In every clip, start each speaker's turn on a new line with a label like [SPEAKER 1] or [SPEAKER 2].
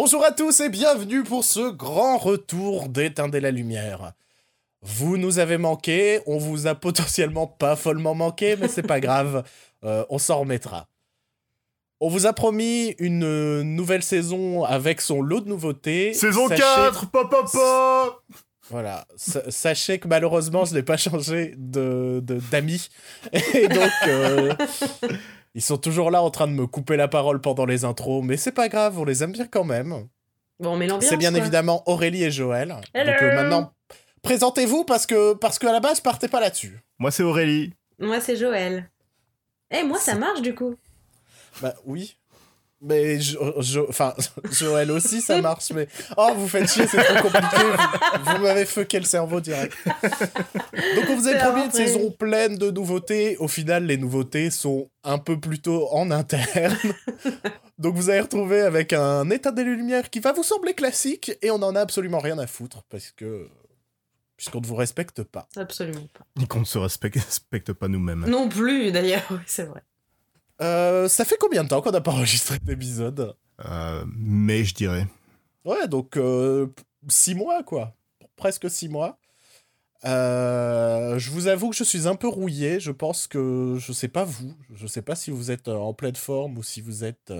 [SPEAKER 1] Bonjour à tous et bienvenue pour ce grand retour d'Éteindre la lumière. Vous nous avez manqué, on vous a potentiellement pas follement manqué, mais c'est pas grave, euh, on s'en remettra. On vous a promis une nouvelle saison avec son lot de nouveautés.
[SPEAKER 2] Saison 4, papa papa
[SPEAKER 1] Voilà, sachez que malheureusement je n'ai pas changé de d'amis. Et donc, euh, ils sont toujours là en train de me couper la parole pendant les intros, mais c'est pas grave, on les aime bien quand même.
[SPEAKER 3] Bon, mais l'ambiance.
[SPEAKER 1] C'est bien évidemment Aurélie et Joël. Donc euh, maintenant, présentez-vous parce que parce qu'à la base, partez pas là-dessus.
[SPEAKER 2] Moi, c'est Aurélie.
[SPEAKER 3] Moi, c'est Joël. Eh, moi, ça marche du coup.
[SPEAKER 1] Bah oui. Mais je, enfin, Joël aussi, ça marche, mais oh, vous faites chier, c'est trop compliqué. Vous, m'avez fucké le cerveau direct. Donc, on vous a promis une saison pleine de nouveautés. Au final, les nouveautés sont un peu plutôt en interne. Donc, vous allez retrouver avec un état des lumières qui va vous sembler classique et on en a absolument rien à foutre parce que. Puisqu'on ne vous respecte pas.
[SPEAKER 3] Absolument pas.
[SPEAKER 2] Ni qu'on ne se respecte, respecte pas nous-mêmes.
[SPEAKER 3] Non plus, d'ailleurs, oui, c'est vrai.
[SPEAKER 1] Euh, ça fait combien de temps qu'on n'a pas enregistré d'épisode
[SPEAKER 2] euh, Mais je dirais.
[SPEAKER 1] Ouais, donc euh, six mois, quoi. Presque six mois. Euh, je vous avoue que je suis un peu rouillé. Je pense que je sais pas vous. Je sais pas si vous êtes en pleine forme ou si vous êtes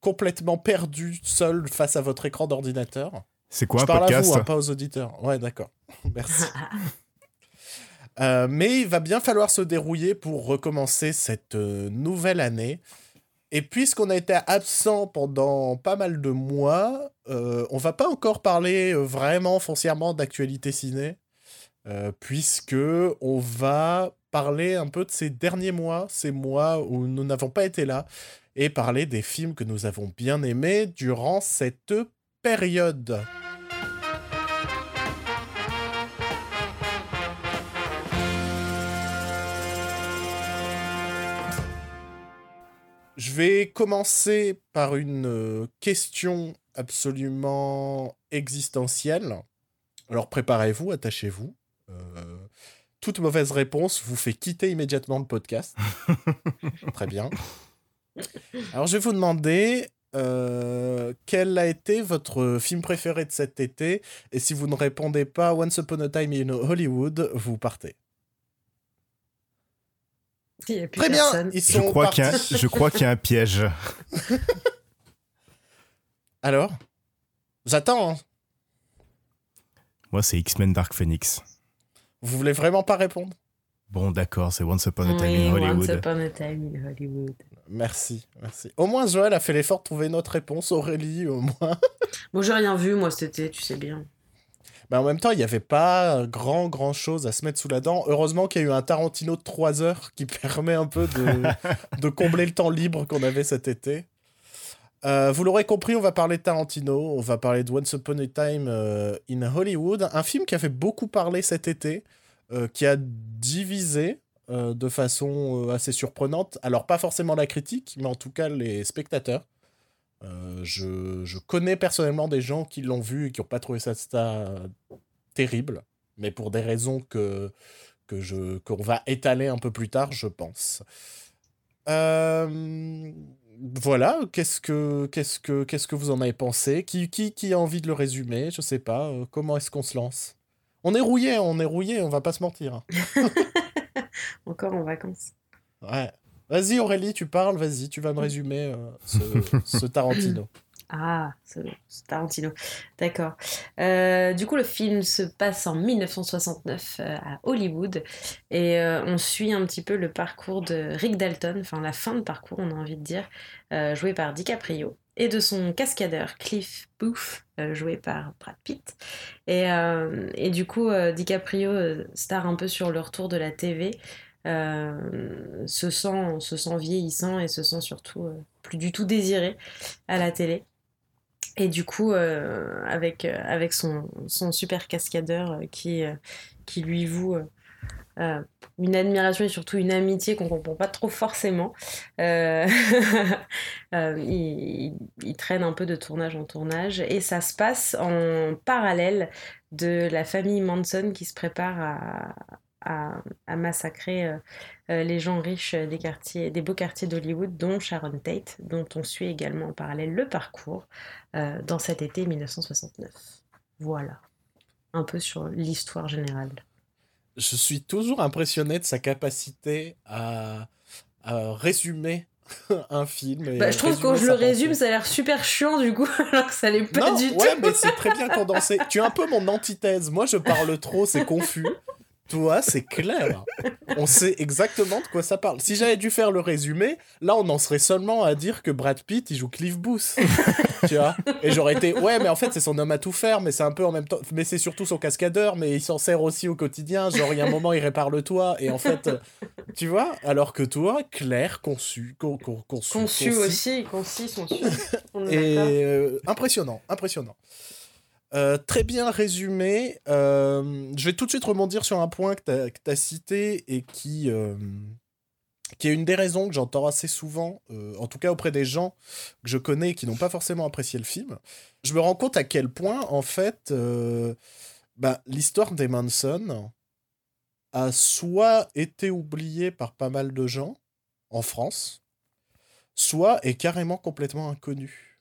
[SPEAKER 1] complètement perdu seul face à votre écran d'ordinateur.
[SPEAKER 2] C'est quoi
[SPEAKER 1] je
[SPEAKER 2] un
[SPEAKER 1] parle
[SPEAKER 2] podcast
[SPEAKER 1] à vous, hein, pas aux auditeurs. Ouais, d'accord. Merci. Euh, mais il va bien falloir se dérouiller pour recommencer cette euh, nouvelle année. Et puisqu'on a été absent pendant pas mal de mois, euh, on va pas encore parler vraiment foncièrement d'actualité ciné, puisque on va parler un peu de ces derniers mois, ces mois où nous n'avons pas été là, et parler des films que nous avons bien aimés durant cette période. Je vais commencer par une euh, question absolument existentielle. Alors préparez-vous, attachez-vous. Euh, toute mauvaise réponse vous fait quitter immédiatement le podcast. Très bien. Alors je vais vous demander euh, quel a été votre film préféré de cet été? Et si vous ne répondez pas Once Upon a Time in Hollywood, vous partez.
[SPEAKER 3] Très bien.
[SPEAKER 2] je, crois qu'il y a, je crois qu'il y a un piège.
[SPEAKER 1] Alors J'attends. Hein.
[SPEAKER 2] Moi, c'est X-Men Dark Phoenix.
[SPEAKER 1] Vous voulez vraiment pas répondre?
[SPEAKER 2] Bon, d'accord, c'est Once Upon a Time in Hollywood.
[SPEAKER 3] Once Upon a Time in Hollywood.
[SPEAKER 1] Merci, merci. Au moins, Joël a fait l'effort de trouver notre réponse. Aurélie, au moins.
[SPEAKER 3] Bon, j'ai rien vu, moi, cet été, tu sais bien.
[SPEAKER 1] Mais en même temps, il n'y avait pas grand, grand chose à se mettre sous la dent. Heureusement qu'il y a eu un Tarantino de 3 heures qui permet un peu de, de combler le temps libre qu'on avait cet été. Euh, vous l'aurez compris, on va parler de Tarantino, on va parler de Once Upon a Time euh, in Hollywood, un film qui a fait beaucoup parler cet été, euh, qui a divisé de façon assez surprenante. Alors pas forcément la critique, mais en tout cas les spectateurs. Euh, je, connais personnellement des gens qui l'ont vu et qui n'ont pas trouvé ça, terrible, mais pour des raisons que, que je, qu'on va étaler un peu plus tard, je pense. Euh, voilà, qu'est-ce que, qu'est-ce, que, qu'est-ce que vous en avez pensé? Qui, qui, qui a envie de le résumer? Je sais pas. Euh, comment est-ce qu'on se lance? On est rouillé, on est rouillé, on va pas se mentir.
[SPEAKER 3] Encore en vacances.
[SPEAKER 1] Ouais. Vas-y Aurélie, tu parles, vas-y, tu vas me résumer euh, ce, Tarantino.
[SPEAKER 3] Ah, ce, Tarantino. D'accord. Euh, du coup, le film se passe en 1969 euh, à Hollywood et on suit un petit peu le parcours de Rick Dalton, enfin la fin de parcours, on a envie de dire, joué par DiCaprio, et de son cascadeur Cliff Booth, joué par Brad Pitt. Et, et du coup, DiCaprio star un peu sur le retour de la TV. Euh, se, sent, se sent vieillissant et se sent surtout euh, plus du tout désiré à la télé. Et du coup, euh, avec, avec son, son, super cascadeur qui, qui lui voue une admiration et surtout une amitié qu'on comprend pas trop forcément. il, traîne un peu de tournage en tournage et ça se passe en parallèle de la famille Manson qui se prépare à, à, à massacrer euh, euh, les gens riches des quartiers, des beaux quartiers d'Hollywood, dont Sharon Tate, dont on suit également en parallèle le parcours euh, dans cet été 1969. Voilà, un peu sur l'histoire générale.
[SPEAKER 1] Je suis toujours impressionné de sa capacité à, à résumer un film.
[SPEAKER 3] Bah, je trouve que quand je le résume, ça a l'air super chiant du coup, alors que ça l'est pas du tout.
[SPEAKER 1] Ouais, mais c'est très bien condensé. tu es un peu mon antithèse. Moi, je parle trop, c'est confus. Toi, c'est clair. On sait exactement de quoi ça parle. Si j'avais dû faire le résumé, là, on en serait seulement à dire que Brad Pitt, il joue Cliff Booth. tu vois? Et j'aurais été, ouais, mais en fait, c'est son homme à tout faire, mais c'est un peu en même temps, mais c'est surtout son cascadeur, mais il s'en sert aussi au quotidien. Genre, il y a un moment, il répare le toit, et en fait, tu vois? Alors que toi, clair, conçu, conçu.
[SPEAKER 3] Conçu aussi, concis, conçu.
[SPEAKER 1] Et euh, impressionnant, impressionnant. Euh, très bien résumé. Euh, je vais tout de suite rebondir sur un point que tu as, cité et qui, euh, qui est une des raisons que j'entends assez souvent, en tout cas auprès des gens que je connais qui n'ont pas forcément apprécié le film. Je me rends compte à quel point, en fait, bah, l'histoire des Manson a soit été oubliée par pas mal de gens en France, soit est carrément complètement inconnue.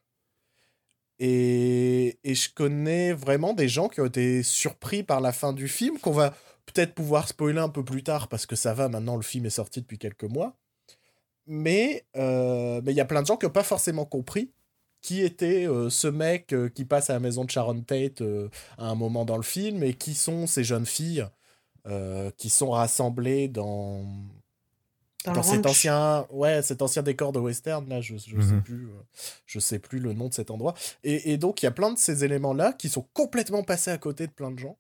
[SPEAKER 1] Et, je connais vraiment des gens qui ont été surpris par la fin du film, qu'on va peut-être pouvoir spoiler un peu plus tard parce que ça va, maintenant le film est sorti depuis quelques mois. Mais euh, il y a plein de gens qui n'ont pas forcément compris qui était euh, ce mec euh, qui passe à la maison de Sharon Tate à un moment dans le film et qui sont ces jeunes filles qui sont rassemblées dans, dans, cet ancien, ouais, cet ancien décor de western là, je, je sais mhm. plus, euh, je sais plus le nom de cet endroit. Et, et donc il y a plein de ces éléments là qui sont complètement passés à côté de plein de gens.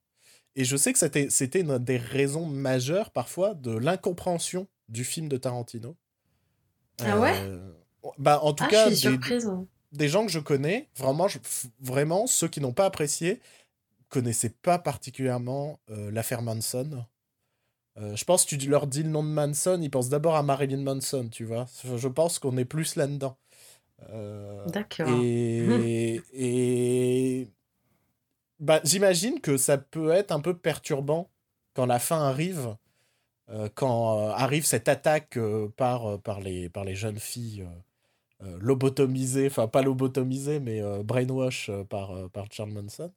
[SPEAKER 1] Et je sais que c'était c'était une des raisons majeures parfois de l'incompréhension du film de Tarantino.
[SPEAKER 3] Ah ouais?
[SPEAKER 1] Euh, bah en tout
[SPEAKER 3] ah,
[SPEAKER 1] cas,
[SPEAKER 3] je suis des,
[SPEAKER 1] des, gens que je connais, vraiment, vraiment ceux qui n'ont pas apprécié, connaissaient pas particulièrement euh, l'affaire Manson. Euh, je pense que tu leur dis le nom de Manson, ils pensent d'abord à Marilyn Manson, tu vois. Je pense qu'on est plus là-dedans.
[SPEAKER 3] Euh, D'accord.
[SPEAKER 1] Et, et... Bah, j'imagine que ça peut être un peu perturbant quand la fin arrive, euh, quand arrive cette attaque par, par, les, par les jeunes filles lobotomisées, enfin pas lobotomisées, mais brainwash par, par Charles Manson.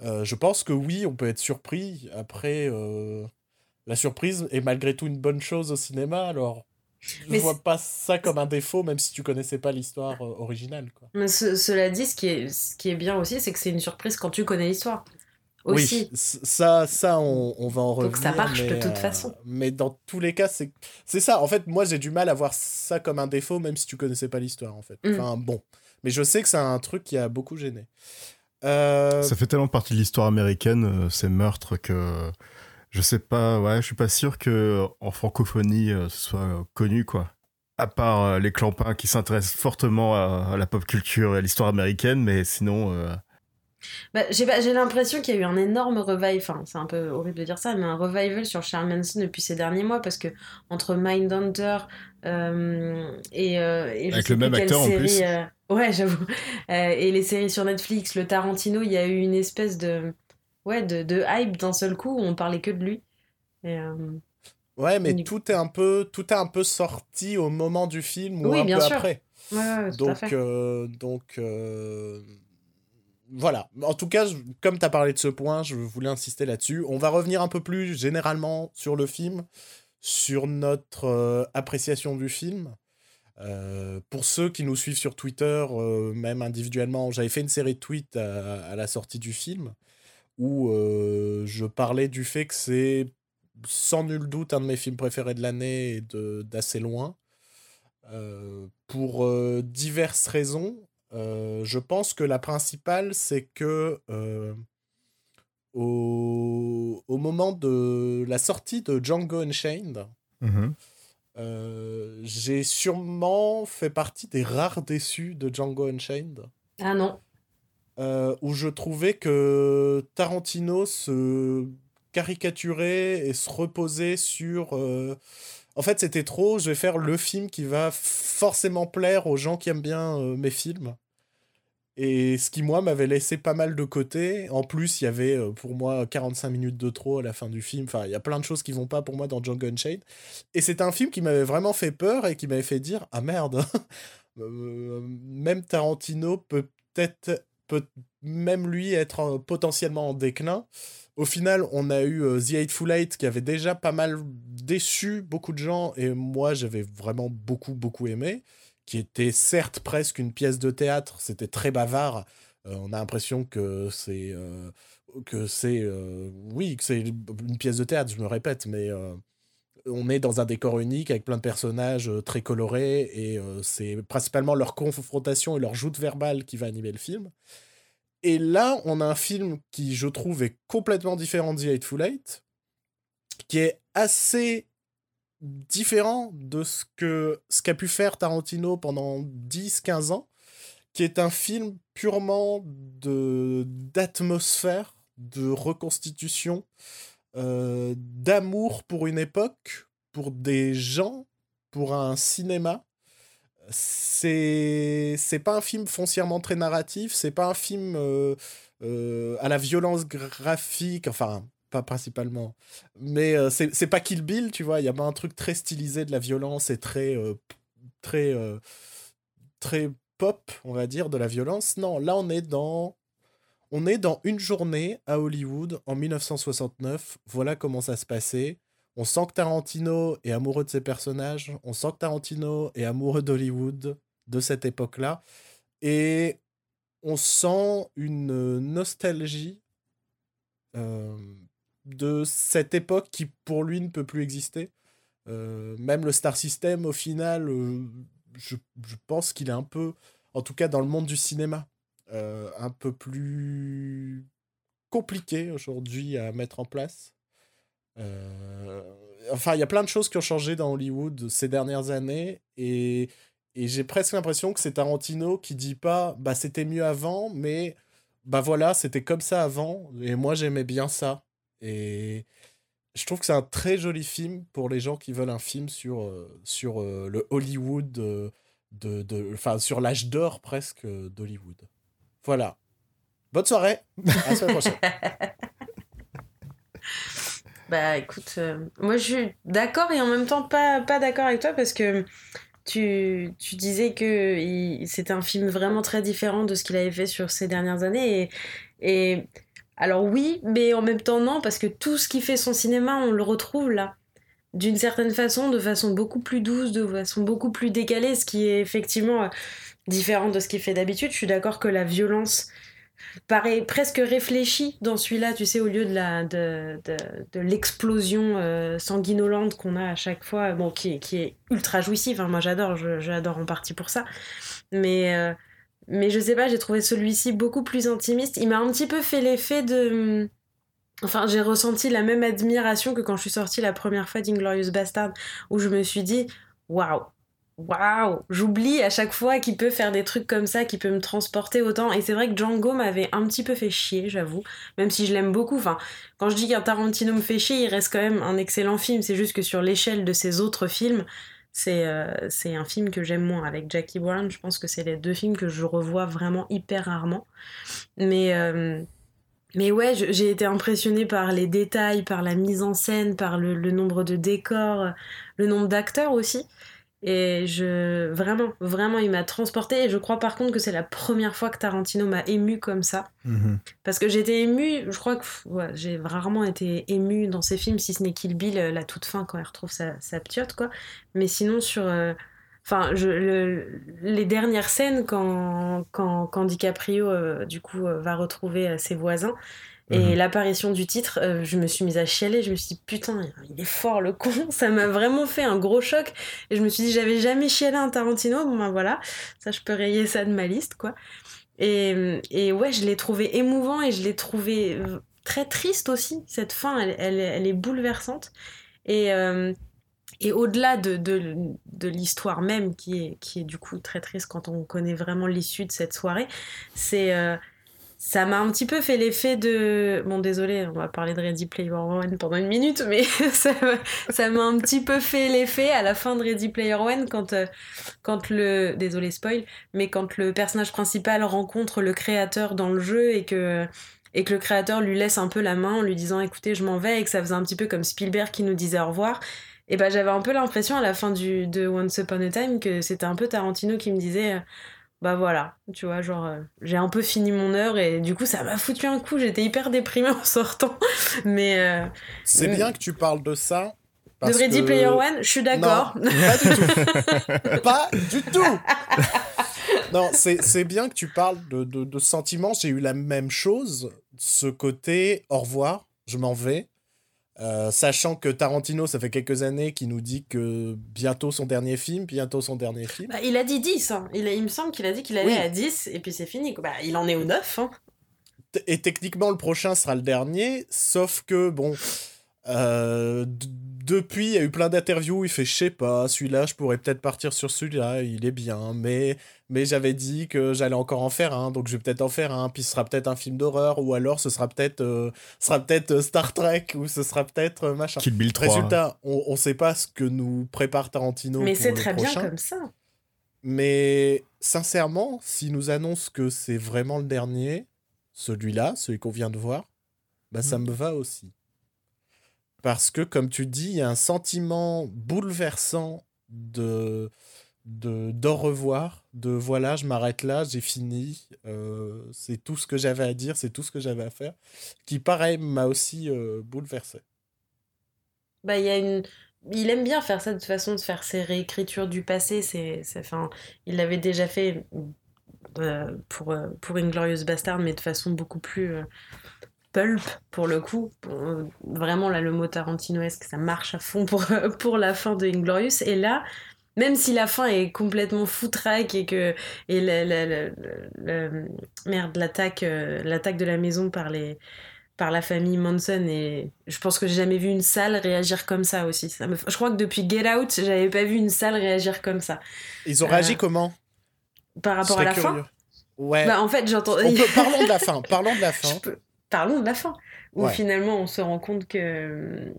[SPEAKER 1] je pense que oui, on peut être surpris. Après, la surprise est malgré tout une bonne chose au cinéma, alors je ne vois pas ça comme un défaut, même si tu connaissais pas l'histoire euh, originale. Quoi.
[SPEAKER 3] Mais cela dit, ce qui est, ce qui est bien aussi, c'est que c'est une surprise quand tu connais l'histoire. Aussi.
[SPEAKER 1] Oui, ça, ça on, on, va en revenir.
[SPEAKER 3] Donc ça marche
[SPEAKER 1] mais,
[SPEAKER 3] de toute façon.
[SPEAKER 1] Euh, mais dans tous les cas, c'est c'est ça. En fait, moi, j'ai du mal à voir ça comme un défaut, même si tu connaissais pas l'histoire, en fait. Mm. Enfin, bon. Mais je sais que c'est un truc qui a beaucoup gêné. Euh,
[SPEAKER 2] ça fait tellement partie de l'histoire américaine, ces meurtres, que je sais pas, ouais, je suis pas sûr que en francophonie euh, ce soit euh, connu quoi. À part euh, les clampins qui s'intéressent fortement à, la pop culture et à l'histoire américaine, mais sinon.
[SPEAKER 3] Bah, j'ai l'impression qu'il y a eu un énorme revival, enfin c'est un peu horrible de dire ça, mais un revival sur Charles Manson depuis ces derniers mois parce que entre Mindhunter euh, et, et
[SPEAKER 2] avec le même acteur en plus.
[SPEAKER 3] ouais, j'avoue. et les séries sur Netflix, le Tarantino, il y a eu une espèce de ouais, de, de hype d'un seul coup où on parlait que de lui. Euh,
[SPEAKER 1] ouais, mais tout est un peu tout est un peu sorti au moment du film ou un peu après. donc euh, donc euh, voilà. En tout cas, comme tu as parlé de ce point, je voulais insister là-dessus. On va revenir un peu plus généralement sur le film, sur notre appréciation du film. pour ceux qui nous suivent sur Twitter, même individuellement, j'avais fait une série de tweets à la sortie du film où euh, je parlais du fait que c'est sans nul doute un de mes films préférés de l'année et d'assez loin. Euh, pour euh, diverses raisons. je pense que la principale, c'est que au, au, moment de la sortie de Django Unchained, mmh j'ai sûrement fait partie des rares déçus de Django Unchained.
[SPEAKER 3] Ah non.
[SPEAKER 1] Euh, où je trouvais que Tarantino se caricaturait et se reposait sur... Euh, en fait, c'était trop, je vais faire le film qui va forcément plaire aux gens qui aiment bien euh, mes films. Et ce qui, moi, m'avait laissé pas mal de côté. En plus, il y avait pour moi 45 minutes de trop à la fin du film. Enfin, il y a plein de choses qui vont pas pour moi dans Django Unchained. Et c'est un film qui m'avait vraiment fait peur et qui m'avait fait dire Ah merde, euh, même Tarantino peut peut-être, peut même lui être euh, potentiellement en déclin. Au final, on a eu The Eightful Eight qui avait déjà pas mal déçu beaucoup de gens et moi j'avais vraiment beaucoup beaucoup aimé qui était certes presque une pièce de théâtre, c'était très bavard. Euh, on a l'impression que c'est euh, que c'est euh, oui que c'est une pièce de théâtre, je me répète, mais on est dans un décor unique avec plein de personnages très colorés et c'est principalement leur confrontation et leur joute verbale qui va animer le film. Et là, on a un film qui, je trouve, est complètement différent de The Eightful Eight, qui est assez différent de ce que ce qu'a pu faire Tarantino pendant 10-15 ans, qui est un film purement d'atmosphère, de reconstitution, euh, d'amour pour une époque, pour des gens, pour un cinéma. C'est c'est pas un film foncièrement très narratif, c'est pas un film euh, euh, à la violence graphique, enfin pas principalement. Mais c'est pas Kill Bill, tu vois. Il y a pas un truc très stylisé de la violence et très. Très. Très pop, on va dire, de la violence. Non, là, on est dans. On est dans une journée à Hollywood en 1969. Voilà comment ça se passait. On sent que Tarantino est amoureux de ses personnages. On sent que Tarantino est amoureux d'Hollywood de cette époque-là. Et on sent une nostalgie de cette époque qui pour lui ne peut plus exister. Euh, même le Star System, au final, euh, je, pense qu'il est un peu, en tout cas dans le monde du cinéma, euh, un peu plus compliqué aujourd'hui à mettre en place. enfin, il y a plein de choses qui ont changé dans Hollywood ces dernières années et, et j'ai presque l'impression que c'est Tarantino qui dit pas bah c'était mieux avant, mais bah voilà, c'était comme ça avant et moi j'aimais bien ça. Et je trouve que c'est un très joli film pour les gens qui veulent un film sur, euh, sur euh, le Hollywood, de, de, sur l'âge d'or presque d'Hollywood. Voilà. Bonne soirée. À la semaine prochaine.
[SPEAKER 3] bah écoute, euh, moi je suis d'accord et en même temps pas, pas d'accord avec toi parce que tu, tu disais que c'était un film vraiment très différent de ce qu'il avait fait sur ces dernières années et, et alors oui, mais en même temps non, parce que tout ce qui fait son cinéma, on le retrouve là. D'une certaine façon, de façon beaucoup plus douce, de façon beaucoup plus décalée, ce qui est effectivement euh, différent de ce qu'il fait d'habitude. Je suis d'accord que la violence paraît presque réfléchie dans celui-là, tu sais, au lieu de la de, l'explosion euh, sanguinolente qu'on a à chaque fois, bon, qui, est ultra jouissive. Hein. moi, j'adore, j'adore en partie pour ça. Mais euh, mais je sais pas, j'ai trouvé celui-ci beaucoup plus intimiste. Il m'a un petit peu fait l'effet de. Enfin, j'ai ressenti la même admiration que quand je suis sortie la première fois d'Inglorious Bastard, où je me suis dit waouh, waouh, j'oublie à chaque fois qu'il peut faire des trucs comme ça, qu'il peut me transporter autant. Et c'est vrai que Django m'avait un petit peu fait chier, j'avoue, même si je l'aime beaucoup. Enfin, quand je dis qu'un Tarantino me fait chier, il reste quand même un excellent film. C'est juste que sur l'échelle de ses autres films, euh, c'est un film que j'aime moins. Avec Jackie Brown, je pense que c'est les deux films que je revois vraiment hyper rarement. Mais, euh, mais ouais, j'ai été impressionnée par les détails, par la mise en scène, par le nombre de décors, le nombre d'acteurs aussi. Et je vraiment, vraiment, il m'a transporté. Et je crois par contre que c'est la première fois que Tarantino m'a ému comme ça. Mhm. Parce que j'étais ému, je crois que j'ai rarement été ému dans ses films, si ce n'est Kill Bill, euh, la toute fin quand il retrouve sa, sa ptiote, quoi. Mais sinon, sur. Euh, enfin, les dernières scènes quand, quand, quand DiCaprio, euh, du coup, va retrouver ses voisins, et mhm. l'apparition du titre, euh, je me suis mise à chialer. Je me suis dit, putain, il est fort le con. Ça m'a vraiment fait un gros choc. Et je me suis dit, j'avais jamais chialé un Tarantino. Bon, ben voilà, ça, je peux rayer ça de ma liste, quoi. Et, et ouais, je l'ai trouvé émouvant et je l'ai trouvé euh, très triste aussi. Cette fin, elle, elle, elle est bouleversante. Et, euh, et au-delà de, de, de l'histoire même, qui est, qui est du coup très triste quand on connaît vraiment l'issue de cette soirée, c'est ça m'a un petit peu fait l'effet de. Bon, désolé, on va parler de Ready Player One pendant une minute, mais ça m'a un petit peu fait l'effet à la fin de Ready Player One quand, euh, quand le. Désolé, spoil, mais quand le personnage principal rencontre le créateur dans le jeu et que et que le créateur lui laisse un peu la main en lui disant écoutez je m'en vais et que ça faisait un petit peu comme Spielberg qui nous disait au revoir et ben j'avais un peu l'impression à la fin du, de Once Upon a Time que c'était un peu Tarantino qui me disait bah voilà, tu vois, genre, euh, j'ai un peu fini mon heure et du coup, ça m'a foutu un coup. J'étais hyper déprimée en sortant. Mais. Euh,
[SPEAKER 1] c'est bien que tu parles de ça.
[SPEAKER 3] de Ready Player One, je suis d'accord.
[SPEAKER 1] Pas du tout. pas du tout. non, c'est bien que tu parles de, de, de sentiments. J'ai eu la même chose. Ce côté, au revoir, je m'en vais. Euh, sachant que Tarantino, ça fait quelques années qu'il nous dit que bientôt son dernier film, bientôt son dernier film.
[SPEAKER 3] Bah, il a dit 10, hein. il, il, me semble qu'il a dit qu'il allait à 10, et puis c'est fini. Bah, il en est au 9. Hein.
[SPEAKER 1] Et techniquement, le prochain sera le dernier, sauf que, bon, euh, depuis, il y a eu plein d'interviews où il fait, je sais pas, celui-là, je pourrais peut-être partir sur celui-là, il est bien, mais, mais j'avais dit que j'allais encore en faire un, donc je vais peut-être en faire un, puis ce sera peut-être un film d'horreur, ou alors ce sera peut-être euh, sera peut-être euh, Star Trek, ou ce sera peut-être euh, machin.
[SPEAKER 2] Kill Bill 3.
[SPEAKER 1] Résultat, on, on sait pas ce que nous prépare Tarantino.
[SPEAKER 3] Mais c'est très
[SPEAKER 1] bien
[SPEAKER 3] comme ça.
[SPEAKER 1] Mais sincèrement, s'il nous annonce que c'est vraiment le dernier, celui-là, celui qu'on vient de voir, bah ça mm. me va aussi. Parce que, comme tu dis, il y a un sentiment bouleversant de d'au revoir, de voilà, je m'arrête là, j'ai fini, euh, c'est tout ce que j'avais à dire, c'est tout ce que j'avais à faire, qui pareil m'a aussi euh, bouleversé.
[SPEAKER 3] Bah, y a une... Il aime bien faire ça de façon de faire ses réécritures du passé. C'est, enfin, il l'avait déjà fait euh, pour, pour Inglorious Bastard, mais de façon beaucoup plus pulp pour le coup. vraiment là le mot tarantinoesque ça marche à fond pour, pour la fin de Inglorious. Et là, même si la fin est complètement foutraque et que et la, merde l'attaque euh, l'attaque de la maison par les par la famille Manson et je pense que j'ai jamais vu une salle réagir comme ça aussi. Ça me... Je crois que depuis Get Out, j'avais pas vu une salle réagir comme ça.
[SPEAKER 1] Ils ont réagi euh, comment?
[SPEAKER 3] Par rapport à la fin?
[SPEAKER 1] Ouais.
[SPEAKER 3] Bah, en fait, j'entends.
[SPEAKER 1] Parlons de la fin. Parlons de la fin
[SPEAKER 3] parlons de la fin. Où finalement on se rend compte que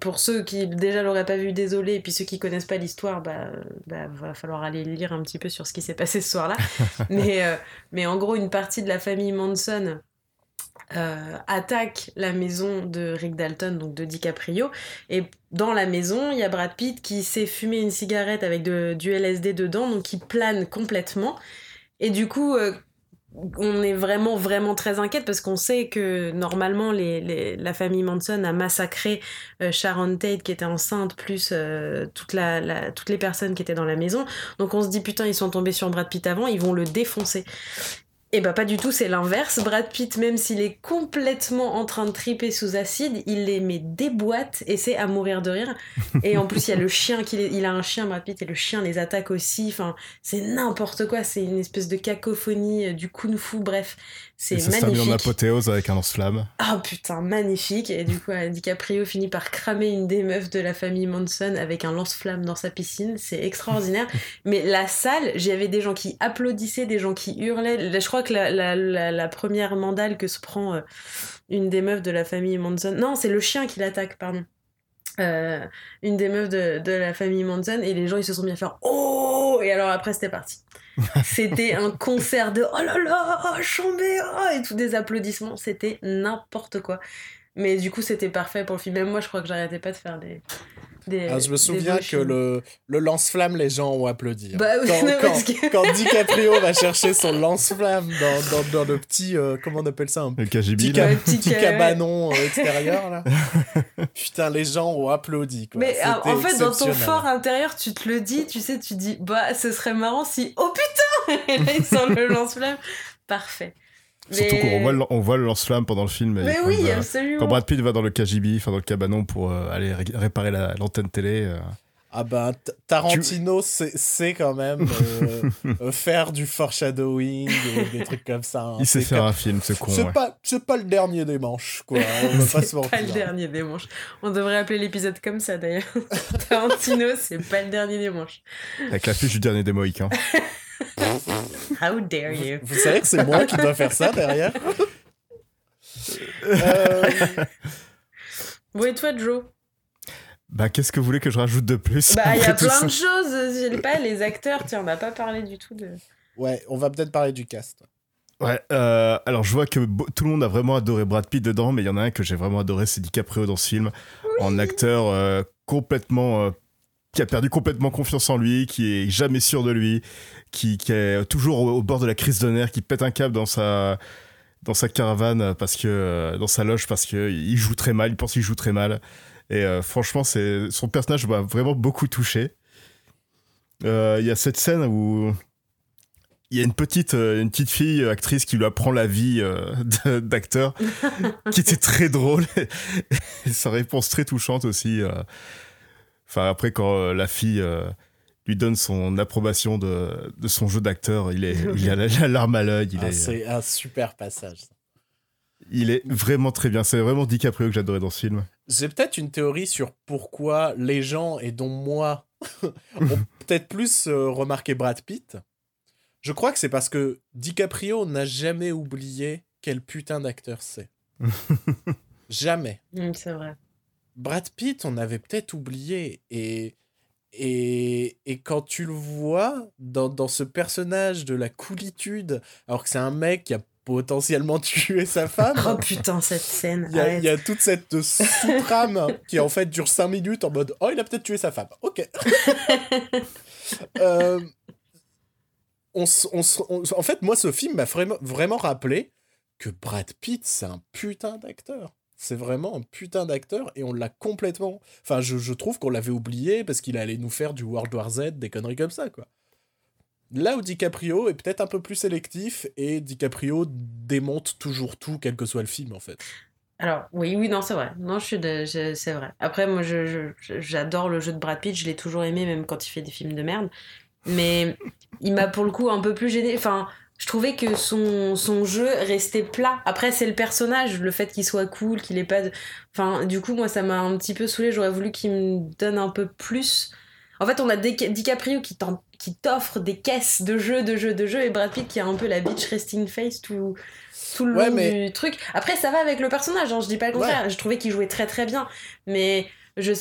[SPEAKER 3] pour ceux qui déjà l'auraient pas vu, désolé, et puis ceux qui connaissent pas l'histoire, bah, bah, va falloir aller lire un petit peu sur ce qui s'est passé ce soir-là. mais, euh, mais en gros, une partie de la famille Manson euh, attaque la maison de Rick Dalton, donc de DiCaprio, et dans la maison, il y a Brad Pitt qui s'est fumé une cigarette avec de, du LSD dedans, donc qui plane complètement. Et du coup, euh, on est vraiment vraiment très inquiète parce qu'on sait que normalement les, la famille Manson a massacré euh, Sharon Tate qui était enceinte plus euh, toute la, toutes les personnes qui étaient dans la maison. Donc on se dit putain ils sont tombés sur Brad Pitt avant ils vont le défoncer et bah pas du tout, c'est l'inverse. Brad Pitt, même s'il est complètement en train de triper sous acide, il les met des boîtes et c'est à mourir de rire. Et en plus, il y a le chien, qu'il il a un chien, Brad Pitt, et le chien les attaque aussi. Enfin, c'est n'importe quoi, c'est une espèce de cacophonie, euh, du kung-fu, bref. C'est magnifique. Ça
[SPEAKER 2] en apothéose avec un lance-flamme.
[SPEAKER 3] Ah putain, magnifique. Et du coup, euh, DiCaprio finit par cramer une des meufs de la famille Manson avec un lance-flamme dans sa piscine. C'est extraordinaire. Mais la salle, j'avais des gens qui applaudissaient, des gens qui hurlaient. Je crois que la, première mandale que se prend euh, une des meufs de la famille Manson. Non, c'est le chien qui l'attaque, pardon. Euh, une des meufs de, la famille Manson et les gens ils se sont bien fait oh et alors après c'était parti. C'était un concert de oh là là chambé oh, et tous des applaudissements. C'était n'importe quoi. Mais du coup c'était parfait pour le film. Même moi je crois que j'arrêtais pas de faire des
[SPEAKER 1] ah, je me souviens que le, le lance-flamme, les gens ont applaudi.
[SPEAKER 3] Hein. Bah
[SPEAKER 1] quand, DiCaprio va chercher son lance-flamme dans, dans, dans, le petit, euh, comment on appelle ça un
[SPEAKER 2] Le petit,
[SPEAKER 1] petit, cabanon euh, extérieur, là. Putain, les gens ont applaudi. Quoi.
[SPEAKER 3] Mais en fait, dans ton fort intérieur, tu te le dis, tu sais, tu dis, bah, ce serait marrant si, oh putain Et là, il sort le lance-flamme. Parfait.
[SPEAKER 2] Surtout qu'on voit, on voit le lance-flamme pendant le film.
[SPEAKER 3] Mais oui, absolument.
[SPEAKER 2] Quand Brad Pitt va dans le KGB, enfin dans le cabanon pour euh, aller réparer l'antenne télé. Euh.
[SPEAKER 1] Ah bah Tarantino c'est quand même euh, faire du foreshadowing et des trucs comme ça. Hein.
[SPEAKER 2] Il sait faire un film, c'est con.
[SPEAKER 1] C'est pas, pas le dernier des manches, quoi. On va pas
[SPEAKER 3] pas le dernier des manches. On devrait appeler l'épisode comme ça d'ailleurs. Tarantino, c'est pas le dernier des manches.
[SPEAKER 2] Avec la fiche du dernier des Mohicans.
[SPEAKER 3] How dare you?
[SPEAKER 1] Vous savez que c'est moi qui dois faire ça derrière? Euh,
[SPEAKER 3] et toi, Joe
[SPEAKER 2] Bah, qu'est-ce que vous voulez que je rajoute de plus?
[SPEAKER 3] Bah, il y a plein
[SPEAKER 2] ça?
[SPEAKER 3] de choses. Je sais pas, les acteurs, tiens, on n'a pas parlé du tout de.
[SPEAKER 1] ouais, on va peut-être parler du cast.
[SPEAKER 2] Ouais, euh, alors je vois que tout le monde a vraiment adoré Brad Pitt dedans, mais il y en a un que j'ai vraiment adoré, c'est DiCaprio dans ce film, en acteur euh, complètement... euh, qui a perdu complètement confiance en lui, qui est jamais sûr de lui, qui, est toujours au, bord de la crise de nerfs, qui pète un câble dans sa, dans sa caravane, parce que, euh, dans sa loge, parce qu'il joue très mal, il pense qu'il joue très mal. Et euh, franchement, son personnage m'a vraiment beaucoup touché. Euh, Il y a cette scène où il y a une petite, une petite fille actrice qui lui apprend la vie d'acteur, qui était très drôle. et sa réponse très touchante aussi. Enfin, après, quand euh, la fille euh, lui donne son approbation de, de son jeu d'acteur, il, est, il a la, la larme à l'œil. Il,
[SPEAKER 1] Ah,
[SPEAKER 2] est,
[SPEAKER 1] c'est un super passage.
[SPEAKER 2] il est vraiment très bien. C'est vraiment DiCaprio que j'adorais dans ce film.
[SPEAKER 1] J'ai peut-être une théorie sur pourquoi les gens, et dont moi, ont peut-être plus euh, remarqué Brad Pitt. Je crois que c'est parce que DiCaprio n'a jamais oublié quel putain d'acteur c'est. jamais.
[SPEAKER 3] Hum, c'est vrai.
[SPEAKER 1] Brad Pitt, on avait peut-être oublié. Et, et, et quand tu le vois dans, dans ce personnage de la coolitude, alors que c'est un mec qui a potentiellement tué sa femme.
[SPEAKER 3] Oh putain, cette scène.
[SPEAKER 1] Il y, a, il y a toute cette sous-trame qui en fait dure 5 minutes en mode Oh, il a peut-être tué sa femme. Ok. Euh, on on en fait, moi, ce film m'a vraiment, vraiment rappelé que Brad Pitt, c'est un putain d'acteur. C'est vraiment un putain d'acteur et on l'a complètement. Enfin, je, trouve qu'on l'avait oublié parce qu'il allait nous faire du World War Z, des conneries comme ça, quoi. Là où DiCaprio est peut-être un peu plus sélectif et DiCaprio démonte toujours tout, quel que soit le film, en fait.
[SPEAKER 3] Alors, oui, oui, non, c'est vrai. Non, je suis de... c'est vrai. Après, moi, je- j'adore le jeu de Brad Pitt. Je l'ai toujours aimé, même quand il fait des films de merde. Mais il m'a pour le coup un peu plus gêné. Enfin, je trouvais que son, son jeu restait plat. Après, c'est le personnage, le fait qu'il soit cool, qu'il ait pas de. Enfin, du coup, moi, ça m'a un petit peu saoulé. J'aurais voulu qu'il me donne un peu plus. En fait, on a Di- DiCaprio qui t'offre des caisses de jeux, de jeux, de jeux, et Brad Pitt qui a un peu la bitch resting face tout, tout le
[SPEAKER 1] Ouais,
[SPEAKER 3] long
[SPEAKER 1] mais-
[SPEAKER 3] du truc. Après, ça va avec le personnage, hein, je dis pas le contraire. Je trouvais qu'il jouait très très bien. Mais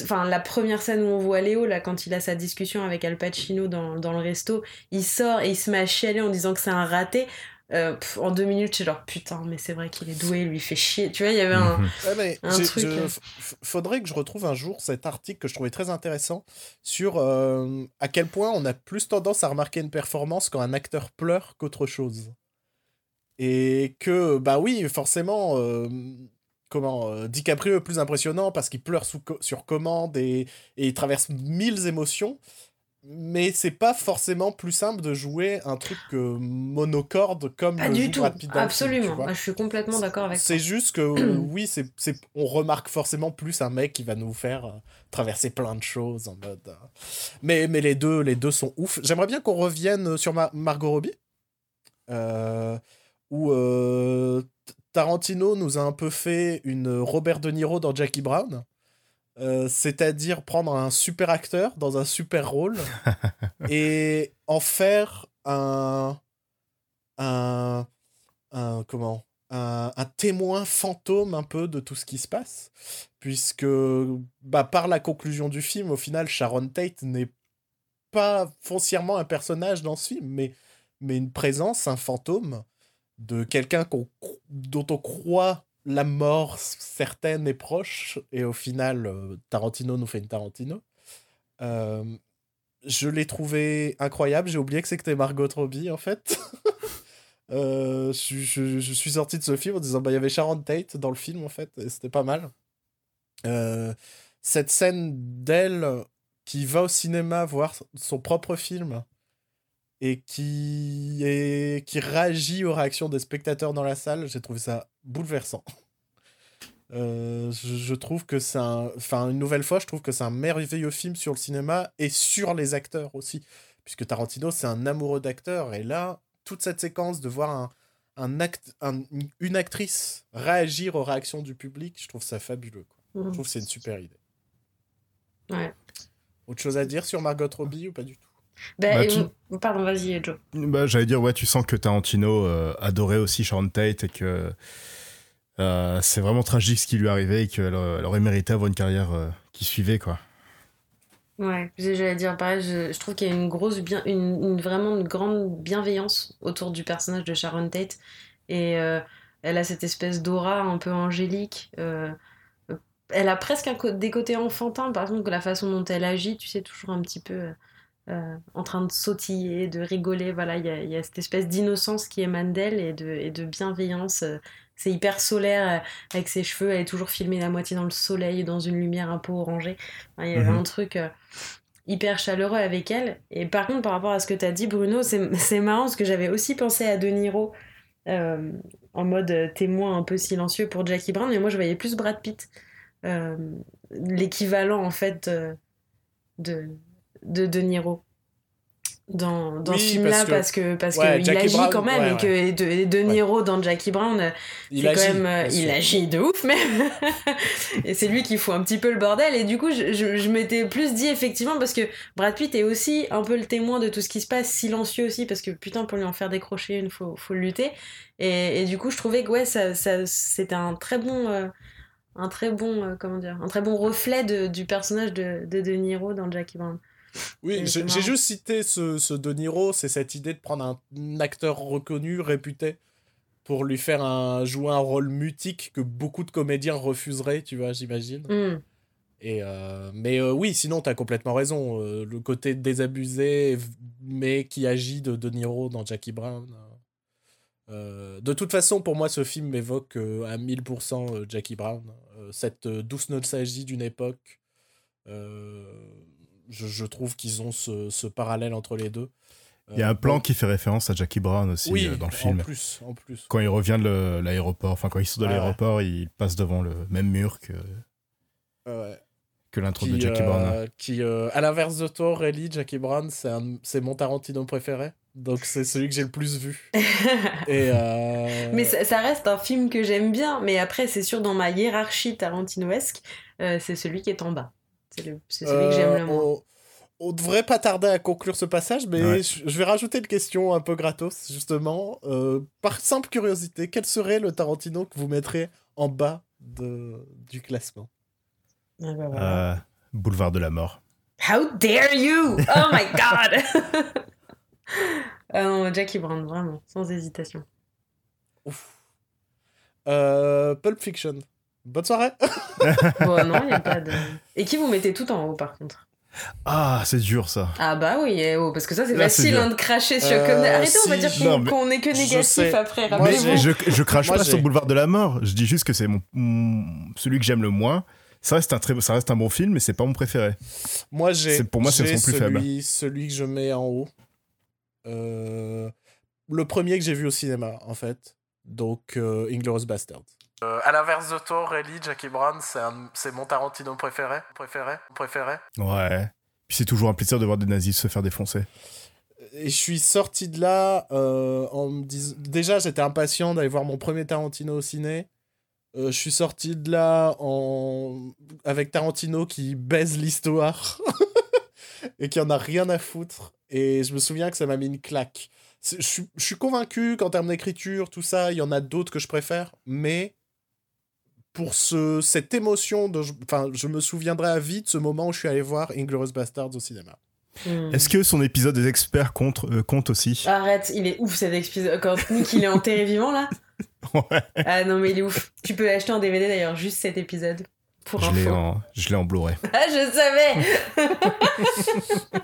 [SPEAKER 3] enfin, la première scène où on voit Léo, là, quand il a sa discussion avec Al Pacino dans, dans le resto, il sort et il se met à chialer en disant que c'est un raté. Euh, pff, en deux minutes, j'ai genre putain, mais c'est vrai qu'il est doué, il lui fait chier. Tu vois, il y avait un.
[SPEAKER 2] Mhm.
[SPEAKER 1] Ouais, mais
[SPEAKER 3] Un
[SPEAKER 1] j'ai-
[SPEAKER 3] truc,
[SPEAKER 1] je-
[SPEAKER 3] euh.
[SPEAKER 1] faudrait que je retrouve un jour cet article que je trouvais très intéressant sur euh, à quel point on a plus tendance à remarquer une performance quand un acteur pleure qu'autre chose. Et que, bah oui, forcément, euh, comment, euh, DiCaprio est plus impressionnant parce qu'il pleure sous co- sur commande et, et il traverse mille émotions. Mais c'est pas forcément plus simple de jouer un truc euh, monocorde comme
[SPEAKER 3] Pas
[SPEAKER 1] le
[SPEAKER 3] du tout,
[SPEAKER 1] film,
[SPEAKER 3] absolument. je suis complètement d'accord avec
[SPEAKER 1] C'est juste que euh, oui, c'est, c'est, on remarque forcément plus un mec qui va nous faire euh, traverser plein de choses en mode. Mais, mais les deux, les deux sont ouf. J'aimerais bien qu'on revienne sur Ma- Margot Robbie, euh, où Tarantino nous a un peu fait une Robert De Niro dans Jackie Brown. Euh, c'est-à-dire prendre un super acteur dans un super rôle et en faire un un, un comment un, un témoin fantôme un peu de tout ce qui se passe puisque bah, par la conclusion du film au final Sharon Tate n'est pas foncièrement un personnage dans ce film mais mais une présence un fantôme de quelqu'un cro- dont on croit la mort certaine et proche et au final euh, Tarantino nous fait une Tarantino Euh, je l'ai trouvé incroyable. J'ai oublié que c'était Margot Robbie, en fait. Euh, je, je- suis sorti de ce film en disant bah il y avait Sharon Tate dans le film en fait et c'était pas mal. Cette scène d'elle qui va au cinéma voir son propre film et qui est qui réagit aux réactions des spectateurs dans la salle, j'ai trouvé ça bouleversant. Euh, je, je trouve que c'est un. Enfin, une nouvelle fois, je trouve que c'est un merveilleux film sur le cinéma et sur les acteurs aussi. Puisque Tarantino, c'est un amoureux d'acteurs. Et là, toute cette séquence de voir un, un act, un- une actrice réagir aux réactions du public, je trouve ça fabuleux. quoi. Je
[SPEAKER 3] Mhm.
[SPEAKER 1] trouve que c'est une super idée.
[SPEAKER 3] Ouais.
[SPEAKER 1] Autre chose à dire sur Margot Robbie ou pas du tout?
[SPEAKER 3] Bah,
[SPEAKER 2] Bah,
[SPEAKER 3] et
[SPEAKER 2] tu-
[SPEAKER 3] Pardon, vas-y, Joe.
[SPEAKER 2] Bah, j'allais dire, ouais, tu sens que Tarantino euh, adorait aussi Sharon Tate et que Euh, c'est vraiment tragique ce qui lui arrivé et qu'elle elle aurait mérité avoir une carrière euh, qui suivait, quoi.
[SPEAKER 3] Ouais, j'allais dire pareil, je, je trouve qu'il y a une grosse bien, une, une- vraiment une grande bienveillance autour du personnage de Sharon Tate et euh, elle a cette espèce d'aura un peu angélique. euh, euh, elle a presque un des côtés enfantins, par exemple, que la façon dont elle agit, tu sais, toujours un petit peu euh, en train de sautiller, de rigoler. Voilà, il y a, il y a cette espèce d'innocence qui émane d'elle et de, et de bienveillance. euh, C'est hyper solaire euh, avec ses cheveux. Elle est toujours filmée la moitié dans le soleil, dans une lumière un peu orangée. Il y avait
[SPEAKER 2] Mhm.
[SPEAKER 3] un truc hyper chaleureux avec elle. Et par contre, par rapport à ce que tu as dit, Bruno, c'est c'est marrant parce que j'avais aussi pensé à De Niro euh, en mode témoin un peu silencieux pour Jackie Brown, mais moi je voyais plus Brad Pitt. Euh, L'équivalent en fait de, de De Niro dans, dans
[SPEAKER 1] Oui,
[SPEAKER 3] ce film-là
[SPEAKER 1] parce que-
[SPEAKER 3] parce que
[SPEAKER 1] ouais,
[SPEAKER 3] il agit
[SPEAKER 1] Brown,
[SPEAKER 3] quand même
[SPEAKER 1] ouais,
[SPEAKER 3] et que de, de Niro dans Jackie Brown euh,
[SPEAKER 1] Il
[SPEAKER 3] quand
[SPEAKER 1] agit,
[SPEAKER 3] même euh, il
[SPEAKER 1] sûr.
[SPEAKER 3] agit de ouf même. Et c'est lui qui fout un petit peu le bordel et du coup je, je, je m'étais plus dit effectivement parce que Brad Pitt est aussi un peu le témoin de tout ce qui se passe silencieux aussi parce que putain pour lui en faire décrocher une faut, faut lutter. Et, et du coup je trouvais que ouais ça, ça c'était un très bon euh, un très bon euh, comment dire un très bon reflet de, du personnage de, de De Niro dans Jackie Brown
[SPEAKER 1] Oui, j'ai juste cité ce, ce De Niro, c'est cette idée de prendre un, un acteur reconnu, réputé, pour lui faire un, jouer un rôle mutique que beaucoup de comédiens refuseraient, tu vois, j'imagine.
[SPEAKER 3] Hmm.
[SPEAKER 1] Et euh, mais euh, oui, sinon, t'as complètement raison. euh, le côté désabusé, mais qui agit de De Niro dans Jackie Brown. de toute façon, pour moi, ce film m'évoque euh, à 1000% euh, Jackie Brown. Cette douce nostalgie d'une époque. Euh, je, je trouve qu'ils ont ce, ce parallèle entre les deux.
[SPEAKER 2] Il y a
[SPEAKER 1] Euh,
[SPEAKER 2] un plan
[SPEAKER 1] bon,
[SPEAKER 2] qui fait référence à Jackie Brown aussi
[SPEAKER 1] oui,
[SPEAKER 2] euh, dans le
[SPEAKER 1] En
[SPEAKER 2] film.
[SPEAKER 1] plus, en plus.
[SPEAKER 2] Quand il revient de l'aéroport, enfin quand il sort de
[SPEAKER 1] Ouais, ouais.
[SPEAKER 2] l'aéroport, il passe devant le même mur que,
[SPEAKER 1] Ouais.
[SPEAKER 2] que l'intro de
[SPEAKER 1] qui,
[SPEAKER 2] Jackie
[SPEAKER 1] euh,
[SPEAKER 2] Brown.
[SPEAKER 1] qui euh, à l'inverse de toi, Ellie, Jackie Brown, c'est un- c'est mon Tarantino préféré. Donc c'est celui que j'ai le plus vu. Et euh,
[SPEAKER 3] Mais ça, ça reste un film que j'aime bien, mais après, c'est sûr, dans ma hiérarchie tarantinoesque, euh, c'est celui qui est en bas. C'est le- c'est celui que j'aime
[SPEAKER 1] euh,
[SPEAKER 3] le moins.
[SPEAKER 1] on, on devrait pas tarder à conclure ce passage, mais
[SPEAKER 2] Ouais.
[SPEAKER 1] je, vais rajouter une question un peu gratos, justement. Euh, par simple curiosité, quel serait le Tarantino que vous mettrez en bas de, du classement?
[SPEAKER 3] Ah bah voilà.
[SPEAKER 2] Euh, Boulevard de la mort.
[SPEAKER 3] How dare you! Oh my god! ah non, Jackie Brown, vraiment, sans hésitation.
[SPEAKER 1] Ouf. Euh, Pulp Fiction. Bonne soirée
[SPEAKER 3] Bon, non, il n'y a pas de. Et qui vous mettez tout en haut, par contre?
[SPEAKER 2] Ah, c'est dur ça.
[SPEAKER 3] Ah bah oui, eh oh, parce que ça, c'est facile hein, de cracher sur.
[SPEAKER 1] Euh,
[SPEAKER 3] comme... Arrêtez, on va dire qu'on
[SPEAKER 2] mais
[SPEAKER 3] qu'on est que
[SPEAKER 1] je
[SPEAKER 3] négatif
[SPEAKER 1] sais.
[SPEAKER 3] après.
[SPEAKER 2] Mais je, je crache
[SPEAKER 1] Moi,
[SPEAKER 2] pas sur Boulevard de la mort. Je dis juste que c'est mon, mon- celui que j'aime le moins. Ça reste un très, ça reste un bon film, mais c'est pas mon préféré.
[SPEAKER 1] Moi, j'ai.
[SPEAKER 2] Pour moi, c'est son plus
[SPEAKER 1] celui, Celui que je mets en haut. Euh, le premier que j'ai vu au cinéma, en fait. Donc, euh, Inglourious Bastard. à l'inverse de toi, Ellie, Jackie Brown, c'est mon Tarantino préféré. Préféré. Préféré.
[SPEAKER 2] Ouais. Puis c'est toujours un plaisir de voir des nazis se faire défoncer.
[SPEAKER 1] Et je suis sorti de là euh, en me disant. Déjà, j'étais impatient d'aller voir mon premier Tarantino au ciné. Euh, je suis sorti de là en... avec Tarantino qui baise l'histoire et qui en a rien à foutre. Et je me souviens que ça m'a mis une claque. Je suis, je suis convaincu qu'en termes d'écriture, tout ça, il y en a d'autres que je préfère, mais pour ce, cette émotion, de, enfin, je me souviendrai à vie de ce moment où je suis allé voir Inglourious Bastards au cinéma.
[SPEAKER 3] Hmm.
[SPEAKER 2] Est-ce que son épisode des experts compte, euh, compte aussi?
[SPEAKER 3] Arrête, il est ouf cet épisode. Quand Nick il est enterré vivant là?
[SPEAKER 2] Ouais.
[SPEAKER 3] Ah non, mais il est ouf. Tu peux l'acheter en DVD d'ailleurs, juste cet épisode. Pour
[SPEAKER 2] Je l'ai
[SPEAKER 3] info.
[SPEAKER 2] en, je l'ai en Blu-ray.
[SPEAKER 3] Ah, je savais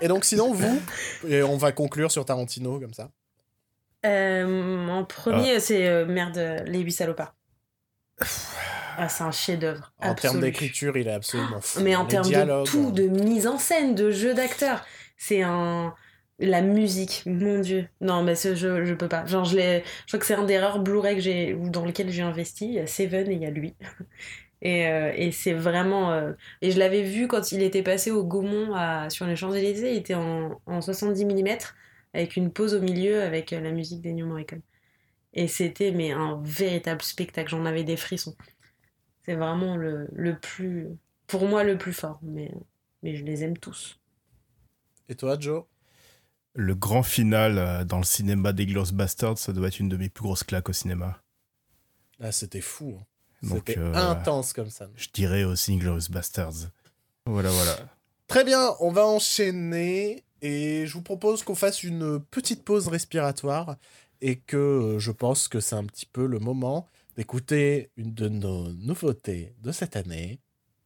[SPEAKER 1] Et donc, sinon, vous, et on va conclure sur Tarantino comme ça.
[SPEAKER 3] Euh, En premier, c'est euh, merde, Les Huit Salopards. Ah, c'est un chef-d'œuvre.
[SPEAKER 1] En termes d'écriture, il est absolument fou.
[SPEAKER 3] Mais en termes de tout,
[SPEAKER 1] hein.
[SPEAKER 3] de mise en scène, de jeu d'acteur, c'est un. La musique, mon dieu. Non, mais ce jeu, je peux pas. Genre, je, je crois que c'est un des rares Blu-ray que j'ai, dans lequel j'ai investi. Il y a Seven et il y a lui. Et, euh, et c'est vraiment. euh, Et je l'avais vu quand il était passé au Gaumont à... sur les Champs-Élysées. Il était en, en 70 mm, avec une pause au milieu avec euh, la musique d'Ennio Morricone. Et c'était mais un véritable spectacle. J'en avais des frissons. C'est vraiment le, le plus. Pour moi, le plus fort. Mais, mais je les aime tous.
[SPEAKER 1] Et toi, Joe?
[SPEAKER 2] Le grand final euh, dans le cinéma des Glorious Bastards, ça doit être une de mes plus grosses claques au cinéma.
[SPEAKER 1] Ah, c'était fou. hein. C'était
[SPEAKER 2] euh,
[SPEAKER 1] intense comme ça.
[SPEAKER 2] Je dirais aussi Inglourious Bastards. Voilà, voilà.
[SPEAKER 1] Très bien, on va enchaîner et je vous propose qu'on fasse une petite pause respiratoire et que euh, je pense que c'est un petit peu le moment d'écouter une de nos nouveautés de cette année.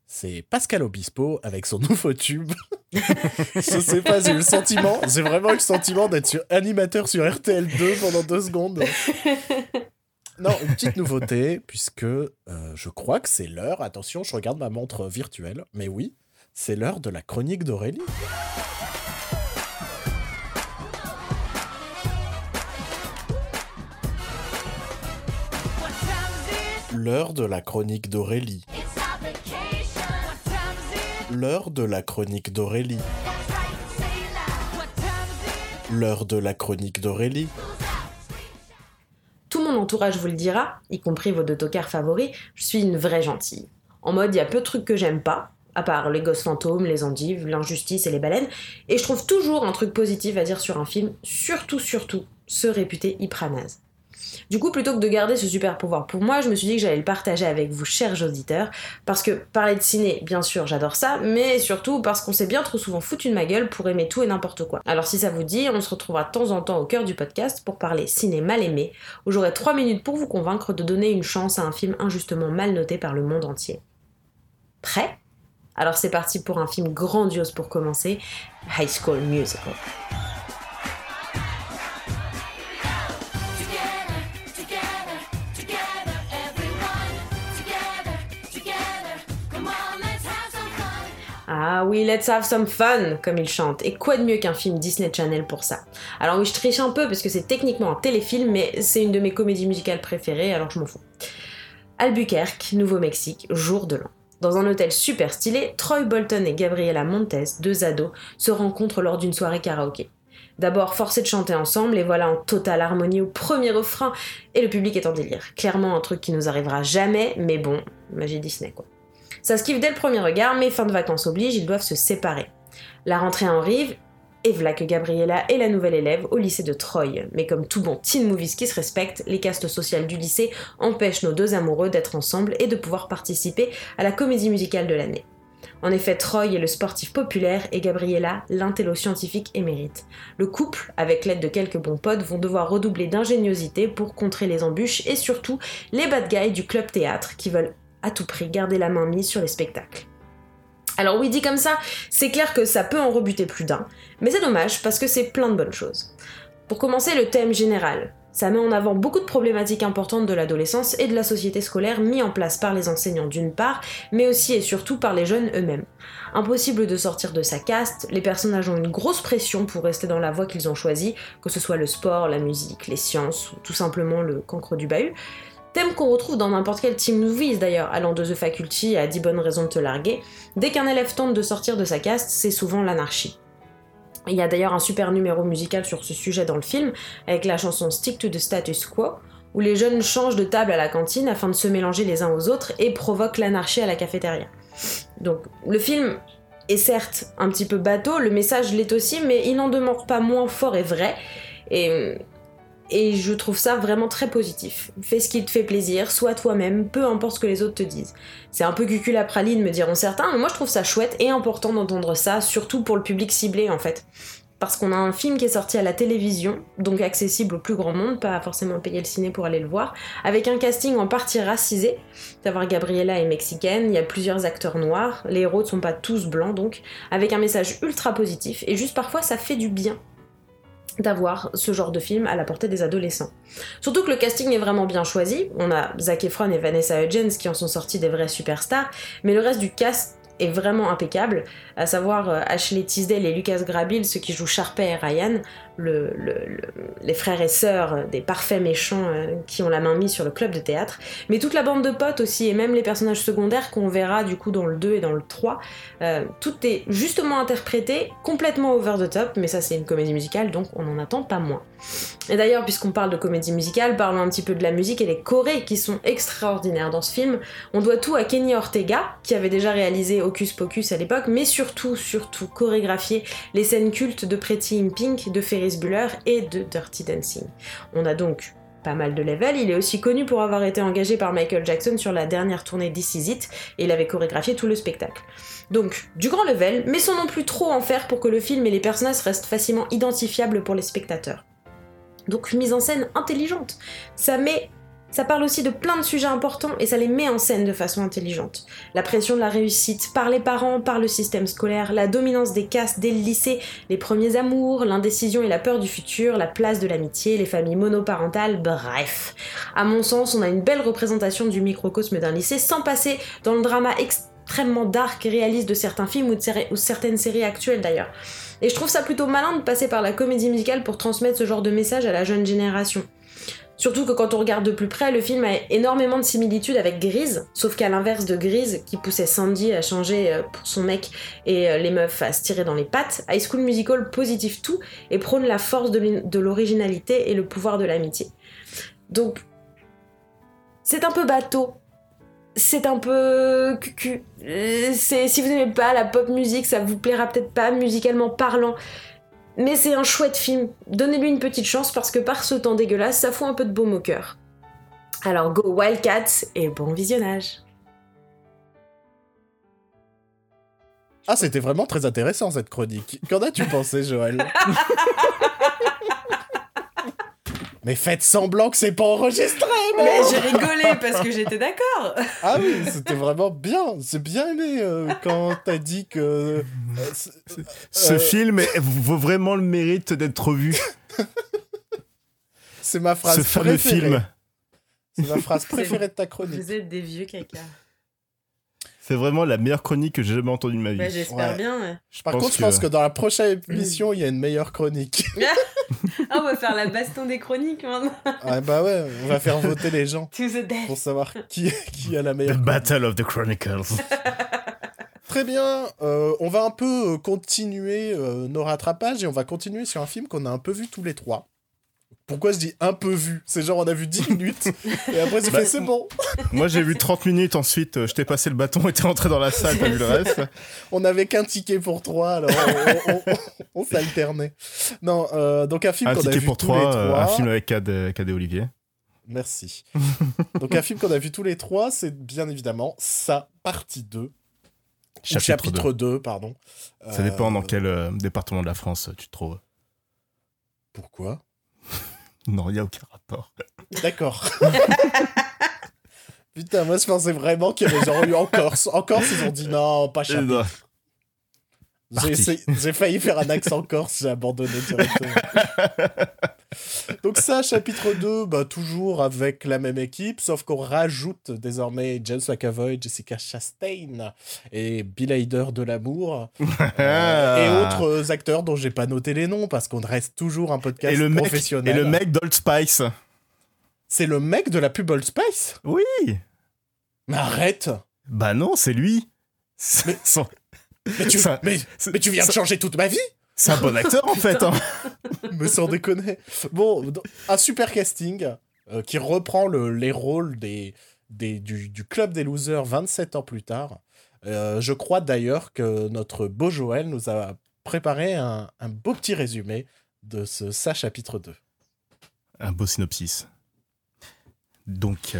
[SPEAKER 1] C'est Pascal Obispo avec son nouveau tube. je sais pas, j'ai eu le sentiment, j'ai vraiment eu le sentiment d'être sur, animateur sur RTL2 pendant deux secondes. Non, une petite nouveauté, puisque euh, je crois que c'est l'heure, attention, je regarde ma montre virtuelle, mais oui, c'est l'heure de la chronique d'Aurélie. L'heure de la chronique d'Aurélie. L'heure de la chronique d'Aurélie. L'heure de la chronique d'Aurélie.
[SPEAKER 3] Tout mon entourage vous le dira, y compris vos deux tocards favoris, je suis une vraie gentille. En mode, il y a peu de trucs que j'aime pas, à part les gosses fantômes, les endives, l'injustice et les baleines, et je trouve toujours un truc positif à dire sur un film, surtout, surtout, se réputer hyper. Du coup, plutôt que de garder ce super pouvoir pour moi, je me suis dit que j'allais le partager avec vous, chers auditeurs, parce que parler de ciné, bien sûr, j'adore ça, mais surtout parce qu'on s'est bien trop souvent foutu de ma gueule pour aimer tout et n'importe quoi. Alors si ça vous dit, on se retrouvera de temps en temps au cœur du podcast pour parler ciné mal aimé, où j'aurai 3 minutes pour vous convaincre de donner une chance à un film injustement mal noté par le monde entier. Prêt? Alors c'est parti pour un film grandiose pour commencer, High School Musical. Ah oui, let's have some fun, comme il chante. Et quoi de mieux qu'un film Disney Channel pour ça? Alors oui, je triche un peu parce que c'est techniquement un téléfilm, mais c'est une de mes comédies musicales préférées, alors je m'en fous. Albuquerque, Nouveau-Mexique, jour de l'an. Dans un hôtel super stylé, Troy Bolton et Gabriela Montes, deux ados, se rencontrent lors d'une soirée karaoké. D'abord forcés de chanter ensemble, et voilà en totale harmonie au premier refrain, et le public est en délire. Clairement un truc qui nous arrivera jamais, mais bon, magie Disney quoi. Ça se kiffe dès le premier regard, mais fin de vacances oblige, ils doivent se séparer. La rentrée en rive, et voilà que Gabriella est la nouvelle élève au lycée de Troy. Mais comme tout bon teen movies qui se respecte, les castes sociales du lycée empêchent nos deux amoureux d'être ensemble et de pouvoir participer à la comédie musicale de l'année. En effet, Troy est le sportif populaire et Gabriella l'intello scientifique émérite. Le couple, avec l'aide de quelques bons potes, vont devoir redoubler d'ingéniosité pour contrer les embûches et surtout les bad guys du club théâtre qui veulent à tout prix garder la main mise sur les spectacles. Alors oui, dit comme ça, c'est clair que ça peut en rebuter plus d'un, mais c'est dommage parce que c'est plein de bonnes choses. Pour commencer, le thème général. Ça met en avant beaucoup de problématiques importantes de l'adolescence et de la société scolaire mis en place par les enseignants d'une part, mais aussi et surtout par les jeunes eux-mêmes. Impossible de sortir de sa caste, les personnages ont une grosse pression pour rester dans la voie qu'ils ont choisie, que ce soit le sport, la musique, les sciences ou tout simplement le cancre du bahut. Thème qu'on retrouve dans n'importe quel team movies d'ailleurs, allant de The Faculty à 10 bonnes raisons de te larguer. Dès qu'un élève tente de sortir de sa caste, c'est souvent l'anarchie. Il y a d'ailleurs un super numéro musical sur ce sujet dans le film, avec la chanson Stick to the Status Quo, où les jeunes changent de table à la cantine afin de se mélanger les uns aux autres et provoquent l'anarchie à la cafétéria. Donc le film est certes un petit peu bateau, le message l'est aussi, mais il n'en demeure pas moins fort et vrai. Et et je trouve ça vraiment très positif. Fais ce qui te fait plaisir, sois toi-même, peu importe ce que les autres te disent. C'est un peu cucul à praline, me diront certains, mais moi je trouve ça chouette et important d'entendre ça, surtout pour le public ciblé en fait. Parce qu'on a un film qui est sorti à la télévision, donc accessible au plus grand monde, pas forcément payer le ciné pour aller le voir, avec un casting en partie racisé. Savoir Gabriella est mexicaine, il y a plusieurs acteurs noirs, les héros ne sont pas tous blancs donc, avec un message ultra positif, et juste parfois ça fait du bien d'avoir ce genre de film à la portée des adolescents. Surtout que le casting est vraiment bien choisi, on a Zac Efron et Vanessa Hudgens qui en sont sortis des vrais superstars, mais le reste du cast est vraiment impeccable, à savoir euh, Ashley Tisdale et Lucas Grabil, ceux qui jouent Sharpay et Ryan, les frères et sœurs des parfaits méchants euh, qui ont la main mise sur le club de théâtre, mais toute la bande de potes aussi, et même les personnages secondaires qu'on verra du coup dans le 2 et dans le 3, euh, tout est justement interprété, complètement over the top, mais ça c'est une comédie musicale, donc on n'en attend pas moins. Et d'ailleurs, puisqu'on parle de comédie musicale, parlons un petit peu de la musique et les chorés qui sont extraordinaires dans ce film. On doit tout à Kenny Ortega, qui avait déjà réalisé Hocus Pocus à l'époque, mais surtout, surtout chorégraphié les scènes cultes de Pretty in Pink, de Ferris Bueller et de Dirty Dancing. On a donc pas mal de level. Il est aussi connu pour avoir été engagé par Michael Jackson sur la dernière tournée This Is It, et il avait chorégraphié tout le spectacle. Donc, du grand level, mais sans non plus trop en faire pour que le film et les personnages restent facilement identifiables pour les spectateurs. Donc, mise en scène intelligente. Ça met ça parle aussi de plein de sujets importants et ça les met en scène de façon intelligente. La pression de la réussite par les parents, par le système scolaire, la dominance des castes dès le lycée, les premiers amours, l'indécision et la peur du futur, la place de l'amitié, les familles monoparentales, bref. À mon sens, on a une belle représentation du microcosme d'un lycée sans passer dans le drama extrêmement dark et réaliste de certains films ou, ou certaines séries actuelles d'ailleurs. Et je trouve ça plutôt malin de passer par la comédie musicale pour transmettre ce genre de message à la jeune génération. Surtout que quand on regarde de plus près, le film a énormément de similitudes avec Grise, sauf qu'à l'inverse de Grise, qui poussait Sandy à changer euh, pour son mec et euh, les meufs à se tirer dans les pattes, High School Musical positive tout et prône la force de l'originalité et le pouvoir de l'amitié. Donc, c'est un peu bateau. C'est un peu cucu. Euh, si vous n'aimez pas la pop musique, ça vous plaira peut-être pas musicalement parlant. Mais c'est un chouette film, donnez-lui une petite chance parce que par ce temps dégueulasse, ça fout un peu de baume au cœur. Alors go Wildcats et bon visionnage
[SPEAKER 1] Ah, c'était vraiment très intéressant cette chronique. Qu'en as-tu pensé, Joël? Mais faites semblant que c'est pas enregistré,
[SPEAKER 3] Mais j'ai rigolé parce que j'étais d'accord.
[SPEAKER 1] Ah oui, c'était vraiment bien. C'est bien aimé euh, quand t'as dit que. Euh,
[SPEAKER 2] Ce euh, film vaut vraiment le mérite d'être vu.
[SPEAKER 1] c'est ma phrase. Ce fameux film. C'est ma phrase préférée de ta chronique.
[SPEAKER 3] Vous êtes des vieux caca.
[SPEAKER 2] C'est vraiment la meilleure chronique que j'ai jamais entendue de ma vie.
[SPEAKER 3] Bah, J'espère bien.
[SPEAKER 1] Par contre, je pense que dans la prochaine émission, il y a une meilleure chronique.
[SPEAKER 3] ah, on va faire la baston des chroniques maintenant.
[SPEAKER 1] ah, bah ouais, on va faire voter les gens. Pour savoir qui, qui a la meilleure.
[SPEAKER 2] The Battle of the Chronicles.
[SPEAKER 1] Très bien, euh, on va un peu continuer euh, nos rattrapages et on va continuer sur un film qu'on a un peu vu tous les trois. Pourquoi je dis un peu vu? C'est genre on a vu 10 minutes et après j'ai bah, fait c'est bon.
[SPEAKER 2] Moi j'ai vu 30 minutes ensuite, euh, je t'ai passé le bâton et t'es rentré dans la salle, t'as vu le reste.
[SPEAKER 1] on n'avait qu'un ticket pour 3 alors on, s'alternait. Non, euh, donc un film qu'on a vu pour tous les trois. Euh,
[SPEAKER 2] un film avec Cadet Olivier.
[SPEAKER 1] Merci. donc un film qu'on a vu tous les trois, c'est bien évidemment sa partie 2. Chapitre, chapitre 2. pardon.
[SPEAKER 2] Ça dépend dans quel département de la France tu te trouves.
[SPEAKER 1] Pourquoi?
[SPEAKER 2] Non, il n'y a aucun rapport.
[SPEAKER 1] D'accord. Putain, moi je pensais vraiment qu'il y avait genre eu en Corse. En Corse, ils ont dit non, pas chapitre. J'ai failli faire un accent corse, j'ai abandonné directement. Donc ça, chapitre 2, bah, toujours avec la même équipe, sauf qu'on rajoute désormais James McAvoy, Jessica Chastain et Bill Hader de l'amour euh, et autres acteurs dont j'ai pas noté les noms parce qu'on reste toujours un podcast et le professionnel.
[SPEAKER 2] et le mec d'Old Spice.
[SPEAKER 1] C'est le mec de la pub Old Spice?
[SPEAKER 2] Oui.
[SPEAKER 1] Mais arrête.
[SPEAKER 2] Bah non, c'est lui.
[SPEAKER 1] Mais... Mais tu, mais, tu viens de changer toute ma vie
[SPEAKER 2] C'est un bon acteur en fait. Hein.
[SPEAKER 1] Mais sans déconner. Bon, un super casting euh, qui reprend le, les rôles des, des, du, club des losers 27 ans plus tard. Euh, je crois d'ailleurs que notre beau Joël nous a préparé un, un beau petit résumé de ce ça chapitre 2.
[SPEAKER 2] Un beau synopsis. Donc,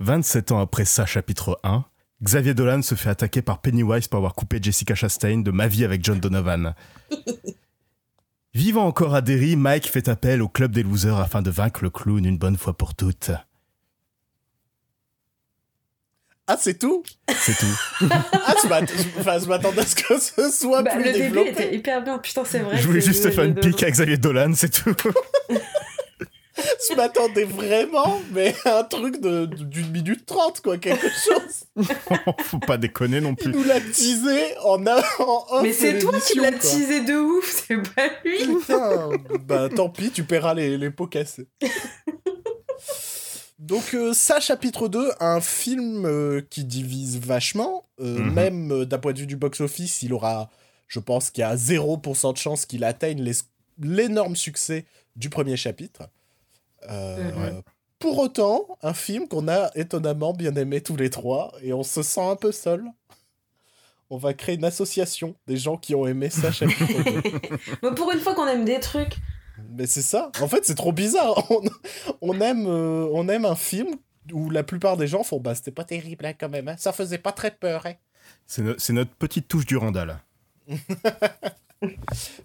[SPEAKER 2] 27 ans après ça chapitre 1, Xavier Dolan se fait attaquer par Pennywise pour avoir coupé Jessica Chastain de Ma vie avec John Donovan. Vivant encore à Derry, Mike fait appel au club des losers afin de vaincre le clown une bonne fois pour toutes.
[SPEAKER 1] Ah, c'est tout?
[SPEAKER 2] C'est tout.
[SPEAKER 1] ah, je m'attendais à ce que ce soit bah, plus le développé.
[SPEAKER 3] Le début était hyper bien, putain, c'est vrai.
[SPEAKER 2] Je voulais juste faire une pique à Xavier Dolan, c'est tout.
[SPEAKER 1] je m'attendais vraiment, mais un truc d'une minute trente, quoi, quelque chose.
[SPEAKER 2] Faut pas déconner non plus.
[SPEAKER 1] Il nous l'a teasé en, en
[SPEAKER 3] Mais c'est toi qui l'as teasé de ouf, c'est pas lui.
[SPEAKER 1] Putain, bah tant pis, tu paieras les, les pots cassés. Donc euh, ça, chapitre 2, un film euh, qui divise vachement, euh, mhm. même d'un point de vue du box-office, il aura, je pense qu'il y a 0% de chance qu'il atteigne l'énorme succès du premier chapitre. Euh, pour autant, un film qu'on a étonnamment bien aimé tous les trois, et on se sent un peu seul. On va créer une association des gens qui ont aimé ça chaque
[SPEAKER 3] Pour une fois qu'on aime des trucs.
[SPEAKER 1] Mais c'est ça. En fait, c'est trop bizarre. On, on aime, euh, on aime un film où la plupart des gens font bah c'était pas terrible hein, quand même. hein. Ça faisait pas très peur. hein.
[SPEAKER 2] C'est no- c'est notre petite touche du Randall.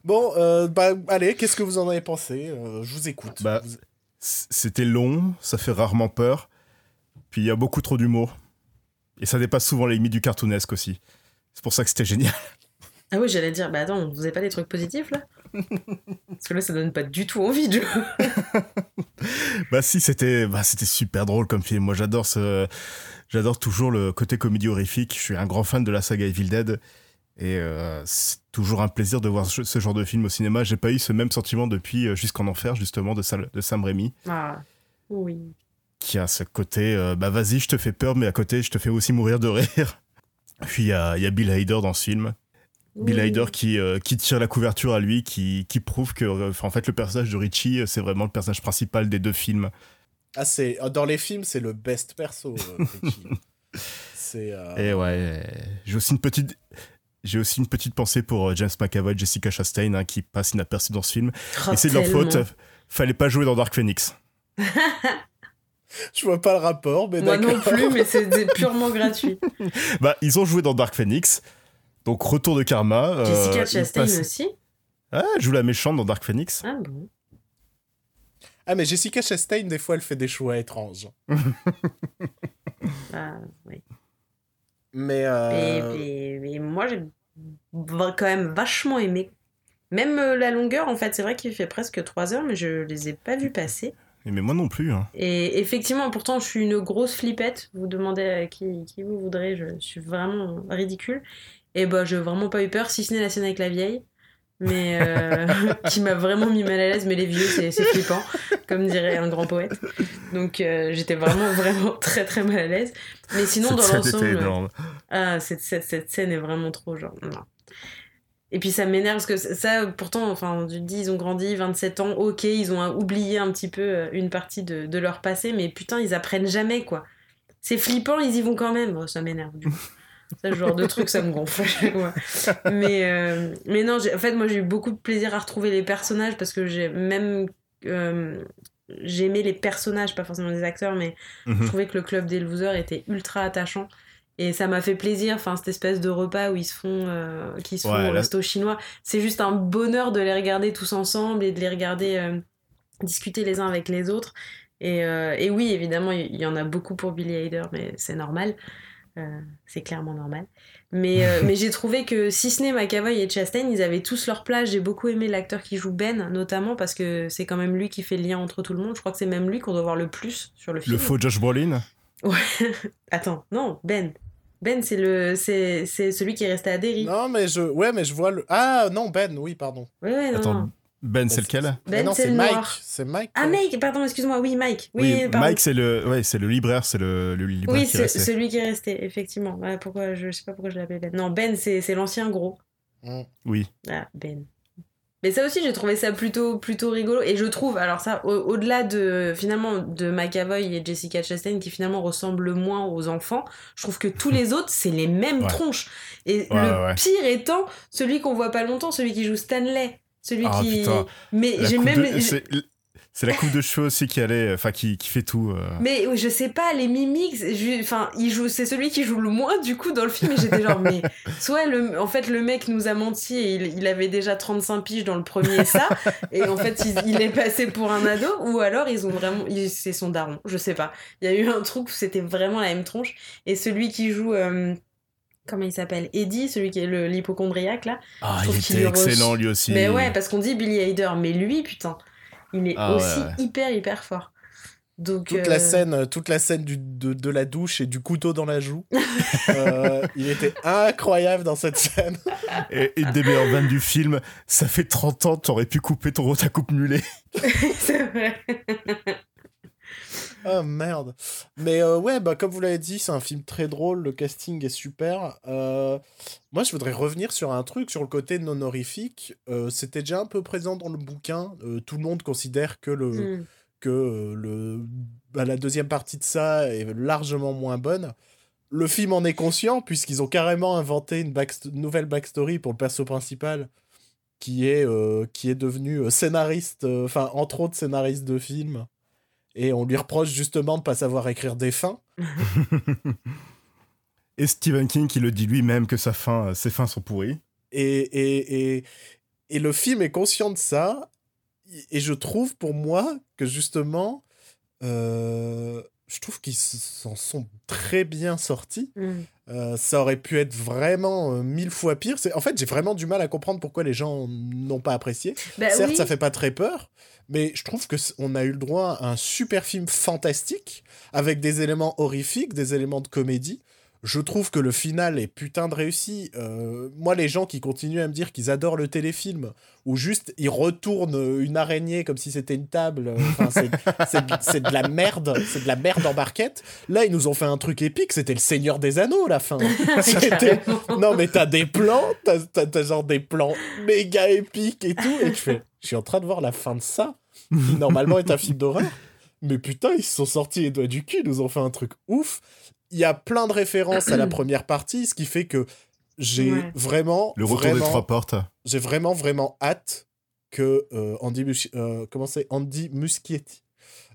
[SPEAKER 1] Bon, euh, bah allez, qu'est-ce que vous en avez pensé? Euh, Je vous écoute.
[SPEAKER 2] Bah,
[SPEAKER 1] Vous-
[SPEAKER 2] C'était long, ça fait rarement peur. Puis il y a beaucoup trop d'humour. Et ça dépasse souvent les limites du cartoonesque aussi. C'est pour ça que c'était génial.
[SPEAKER 3] Ah oui, j'allais dire, bah attends, vous avez pas des trucs positifs là? Parce que là, ça donne pas du tout envie de.
[SPEAKER 2] Bah si, c'était bah, c'était super drôle comme film. Moi j'adore ce j'adore toujours le côté comédie horrifique. Je suis un grand fan de la saga Evil Dead et euh, c'est toujours un plaisir de voir ce, ce genre de film au cinéma. J'ai pas eu ce même sentiment depuis euh, Jusqu'en enfer justement de, Sal- de Sam Raimi
[SPEAKER 3] Ah, oui.
[SPEAKER 2] qui a ce côté euh, bah vas-y, je te fais peur mais à côté, je te fais aussi mourir de rire. Puis il y a, il y a Bill Hader dans ce film. Bill. Hader qui, euh, qui tire la couverture à lui, qui, qui prouve que euh, en fait le personnage de Richie, c'est vraiment le personnage principal des deux films.
[SPEAKER 1] Ah, c'est dans les films, c'est le best perso. euh, Richie. c'est. euh,
[SPEAKER 2] Et ouais, j'ai aussi une petite, j'ai aussi une petite pensée pour euh, James McAvoy, Jessica Chastain, hein, qui passe inaperçu dans ce film.
[SPEAKER 3] Oh,
[SPEAKER 2] Et c'est de leur faute. Fallait pas jouer dans Dark Phoenix.
[SPEAKER 1] Je vois pas le rapport, mais
[SPEAKER 3] Moi non plus, mais c'est purement gratuit.
[SPEAKER 2] Bah, ils ont joué dans Dark Phoenix. Donc retour de karma. euh,
[SPEAKER 3] Jessica Chastain aussi.
[SPEAKER 2] Ah, elle joue la méchante dans Dark Phoenix.
[SPEAKER 3] Ah bon
[SPEAKER 1] Ah, mais Jessica Chastain, des fois, elle fait des choix étranges.
[SPEAKER 3] Ah, oui.
[SPEAKER 1] Mais. Euh,
[SPEAKER 3] et- et moi, j'ai quand même vachement aimé. Même euh, la longueur, en fait, c'est vrai qu'il fait presque 3 heures, mais je les ai pas vus passer.
[SPEAKER 2] Mais moi non plus. hein.
[SPEAKER 3] Et effectivement, pourtant, je suis une grosse flippette. Vous demandez à qui, qui vous voudrez, je suis vraiment ridicule. Et bah, j'ai vraiment pas eu peur, si ce n'est la scène avec la vieille. Mais euh, qui m'a vraiment mis mal à l'aise. Mais les vieux, c'est c'est flippant, comme dirait un grand poète. Donc euh, j'étais vraiment, vraiment très, très mal à l'aise. Mais sinon,
[SPEAKER 2] Cette
[SPEAKER 3] dans l'ensemble. Ah, cette, cette, cette scène est vraiment trop genre. non. Et puis ça m'énerve parce que ça- pourtant, enfin, tu te dis, ils ont grandi, 27 ans, ok, ils ont oublié un petit peu euh, une partie de, de leur passé, mais putain, ils apprennent jamais, quoi. C'est flippant, ils y vont quand même. Bon, ça m'énerve, du coup. Ce genre de truc, ça me gonfle. Mais, euh, mais non, en fait, moi, j'ai eu beaucoup de plaisir à retrouver les personnages parce que j'ai même. euh, j'ai aimé les personnages, pas forcément les acteurs, mais je
[SPEAKER 2] Mhm.
[SPEAKER 3] trouvais que le club des losers était ultra attachant. Et ça m'a fait plaisir, enfin, cette espèce de repas où ils se font, euh, qui se font au resto chinois. C'est juste un bonheur de les regarder tous ensemble et de les regarder euh, discuter les uns avec les autres. Et, et oui, évidemment, il y, y en a beaucoup pour Billy Hader, mais c'est normal. Euh, c'est clairement normal. Mais, euh, mais j'ai trouvé que si ce n'est McAvoy et Chastain, ils avaient tous leur place. J'ai beaucoup aimé l'acteur qui joue Ben, notamment parce que c'est quand même lui qui fait le lien entre tout le monde. Je crois que c'est même lui qu'on doit voir le plus sur le film.
[SPEAKER 2] Le faux Josh Brolin.
[SPEAKER 3] Attends, non, Ben. Ben, c'est le, c'est, c'est celui qui est resté à Derry.
[SPEAKER 1] Non, mais je. Ouais, mais je vois le. Ah, non, Ben, oui, pardon.
[SPEAKER 3] Ouais, ouais, non,
[SPEAKER 2] Attends,
[SPEAKER 3] non.
[SPEAKER 2] Ben, c'est
[SPEAKER 1] Ben,
[SPEAKER 2] lequel?
[SPEAKER 3] Ben,
[SPEAKER 1] non,
[SPEAKER 3] c'est
[SPEAKER 1] Mike.
[SPEAKER 3] noir.
[SPEAKER 1] C'est Mike.
[SPEAKER 3] Ah, Mike, pardon, excuse-moi, oui, Mike. Oui.
[SPEAKER 2] Mike, c'est le, ouais, c'est le libraire, c'est le, le libraire
[SPEAKER 3] Oui,
[SPEAKER 2] qui
[SPEAKER 3] c'est
[SPEAKER 2] restait.
[SPEAKER 3] celui qui est resté, effectivement. Pourquoi, je sais pas pourquoi je l'appelais Ben. Non, Ben, c'est, l'ancien gros.
[SPEAKER 1] Mm.
[SPEAKER 2] Oui.
[SPEAKER 3] Ah, Ben. Mais ça aussi, j'ai trouvé ça plutôt, plutôt rigolo. Et je trouve, alors ça, au- au-delà de, finalement, de McAvoy et Jessica Chastain, qui finalement ressemblent le moins aux enfants, je trouve que tous les autres, c'est les mêmes
[SPEAKER 2] Ouais.
[SPEAKER 3] tronches. Et
[SPEAKER 2] Ouais,
[SPEAKER 3] le
[SPEAKER 2] ouais.
[SPEAKER 3] pire étant, celui qu'on voit pas longtemps, celui qui joue Stanley. Celui
[SPEAKER 2] Ah,
[SPEAKER 3] qui...
[SPEAKER 2] putain.
[SPEAKER 3] Mais j'ai même...
[SPEAKER 2] de- c'est, la coupe de cheveux aussi qui allait, enfin, qui, qui fait tout. euh.
[SPEAKER 3] Mais je sais pas, les mimiques, je- enfin, il joue, c'est celui qui joue le moins du coup dans le film. Et j'étais genre, mais soit le, en fait, le mec nous a menti et il, il avait déjà 35 piges dans le premier ça, et en fait, il, il est passé pour un ado, ou alors ils ont vraiment, c'est son daron, je sais pas. Il y a eu un truc où c'était vraiment la même tronche. Et celui qui joue, euh, comment il s'appelle, Eddie, celui qui est le l'hypochondriaque là.
[SPEAKER 2] Ah, il était excellent lui aussi.
[SPEAKER 3] Mais ouais, parce qu'on dit Billy Hader, mais lui, putain, il est
[SPEAKER 2] Ah
[SPEAKER 3] aussi
[SPEAKER 2] ouais.
[SPEAKER 3] hyper hyper fort. Donc
[SPEAKER 1] Toute
[SPEAKER 3] euh,
[SPEAKER 1] la scène, euh, toute la scène du, de, de la douche et du couteau dans la joue. Euh, il était incroyable dans cette scène.
[SPEAKER 2] Et une des meilleures vannes du film, ça fait 30 ans, t'aurais pu couper ton ta coupe mulet.
[SPEAKER 3] c'est vrai.
[SPEAKER 1] Oh merde. Mais euh, ouais, bah, comme vous l'avez dit, c'est un film très drôle, le casting est super. Euh, moi, je voudrais revenir sur un truc, sur le côté non horrifique. Euh, C'était déjà un peu présent dans le bouquin. Tout le monde considère que, le,
[SPEAKER 3] Hmm.
[SPEAKER 1] que le, bah, la deuxième partie de ça est largement moins bonne. Le film en est conscient, puisqu'ils ont carrément inventé une, nouvelle backstory pour le perso principal. qui est, euh, qui est devenu scénariste, euh, entre autres scénariste de films. Et on lui reproche justement de ne pas savoir écrire des fins.
[SPEAKER 2] Et Stephen King qui le dit lui-même que sa fin, ses fins sont pourries.
[SPEAKER 1] Et, et, et, et le film est conscient de ça. Et je trouve pour moi que justement, euh, je trouve qu'ils s'en sont très bien sortis.
[SPEAKER 3] Mm.
[SPEAKER 1] Euh, ça aurait pu être vraiment euh, mille fois pire. En fait, j'ai vraiment du mal à comprendre pourquoi les gens n'ont pas apprécié.
[SPEAKER 3] Bah
[SPEAKER 1] Certes,
[SPEAKER 3] oui.
[SPEAKER 1] ça fait pas très peur, mais je trouve que on a eu le droit à un super film fantastique avec des éléments horrifiques, des éléments de comédie. Je trouve que le final est putain de réussi. Euh, moi, les gens qui continuent à me dire qu'ils adorent le téléfilm, où juste ils retournent une araignée comme si c'était une table, euh, enfin, c'est- de- la merde, c'est de la merde en barquette. Là, ils nous ont fait un truc épique, c'était le Seigneur des Anneaux, la fin. Non, mais t'as des plans, t'as genre des plans méga épiques et tout, et tu fais, je suis en train de voir la fin de ça, qui normalement est un film d'horreur, mais putain, ils se sont sortis les doigts du cul, ils nous ont fait un truc ouf. Il y a plein de références à la première partie, ce qui fait que j'ai
[SPEAKER 3] Ouais.
[SPEAKER 1] vraiment,
[SPEAKER 2] Le retour
[SPEAKER 1] vraiment,
[SPEAKER 2] des trois portes.
[SPEAKER 1] j'ai vraiment, vraiment hâte que euh, Andy, Mus- euh, comment c'est? Andy Muschietti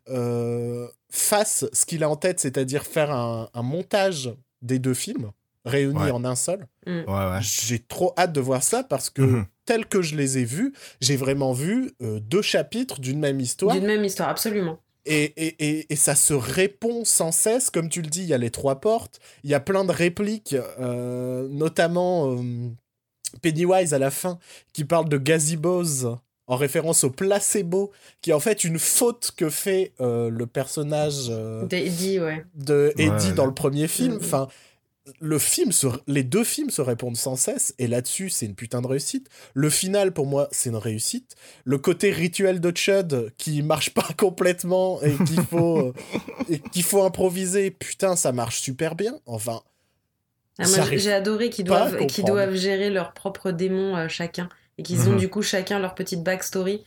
[SPEAKER 1] euh, fasse ce qu'il a en tête, c'est-à-dire faire un, un montage des deux films réunis
[SPEAKER 2] Ouais.
[SPEAKER 1] en un seul.
[SPEAKER 2] Ouais, ouais.
[SPEAKER 1] J'ai trop hâte de voir ça parce que,
[SPEAKER 2] Mhm.
[SPEAKER 1] Tel que je les ai vus, j'ai vraiment vu euh, deux chapitres d'une même histoire.
[SPEAKER 3] D'une même histoire, absolument.
[SPEAKER 1] Et, et, et, et ça se répond sans cesse. Comme tu le dis, il y a les trois portes. Il y a plein de répliques, euh, notamment euh, Pennywise à la fin, qui parle de gazebos en référence au placebo, qui est en fait une faute que fait euh, le personnage euh,
[SPEAKER 3] Dit, ouais.
[SPEAKER 1] de Eddie
[SPEAKER 2] Ouais.
[SPEAKER 1] dans le premier film.
[SPEAKER 3] Mhm.
[SPEAKER 1] Enfin, le film, se- les deux films se répondent sans cesse, et là-dessus, c'est une putain de réussite. Le final, pour moi, c'est une réussite. Le côté rituel de Chud, qui marche pas complètement et qu'il faut, euh, et qu'il faut improviser, putain, ça marche super bien. Enfin,
[SPEAKER 3] Ah, j'ai adoré qu'ils doivent, qu'ils doivent gérer leurs propres démons euh, chacun et qu'ils ont
[SPEAKER 2] Mhm.
[SPEAKER 3] du coup chacun leur petite backstory.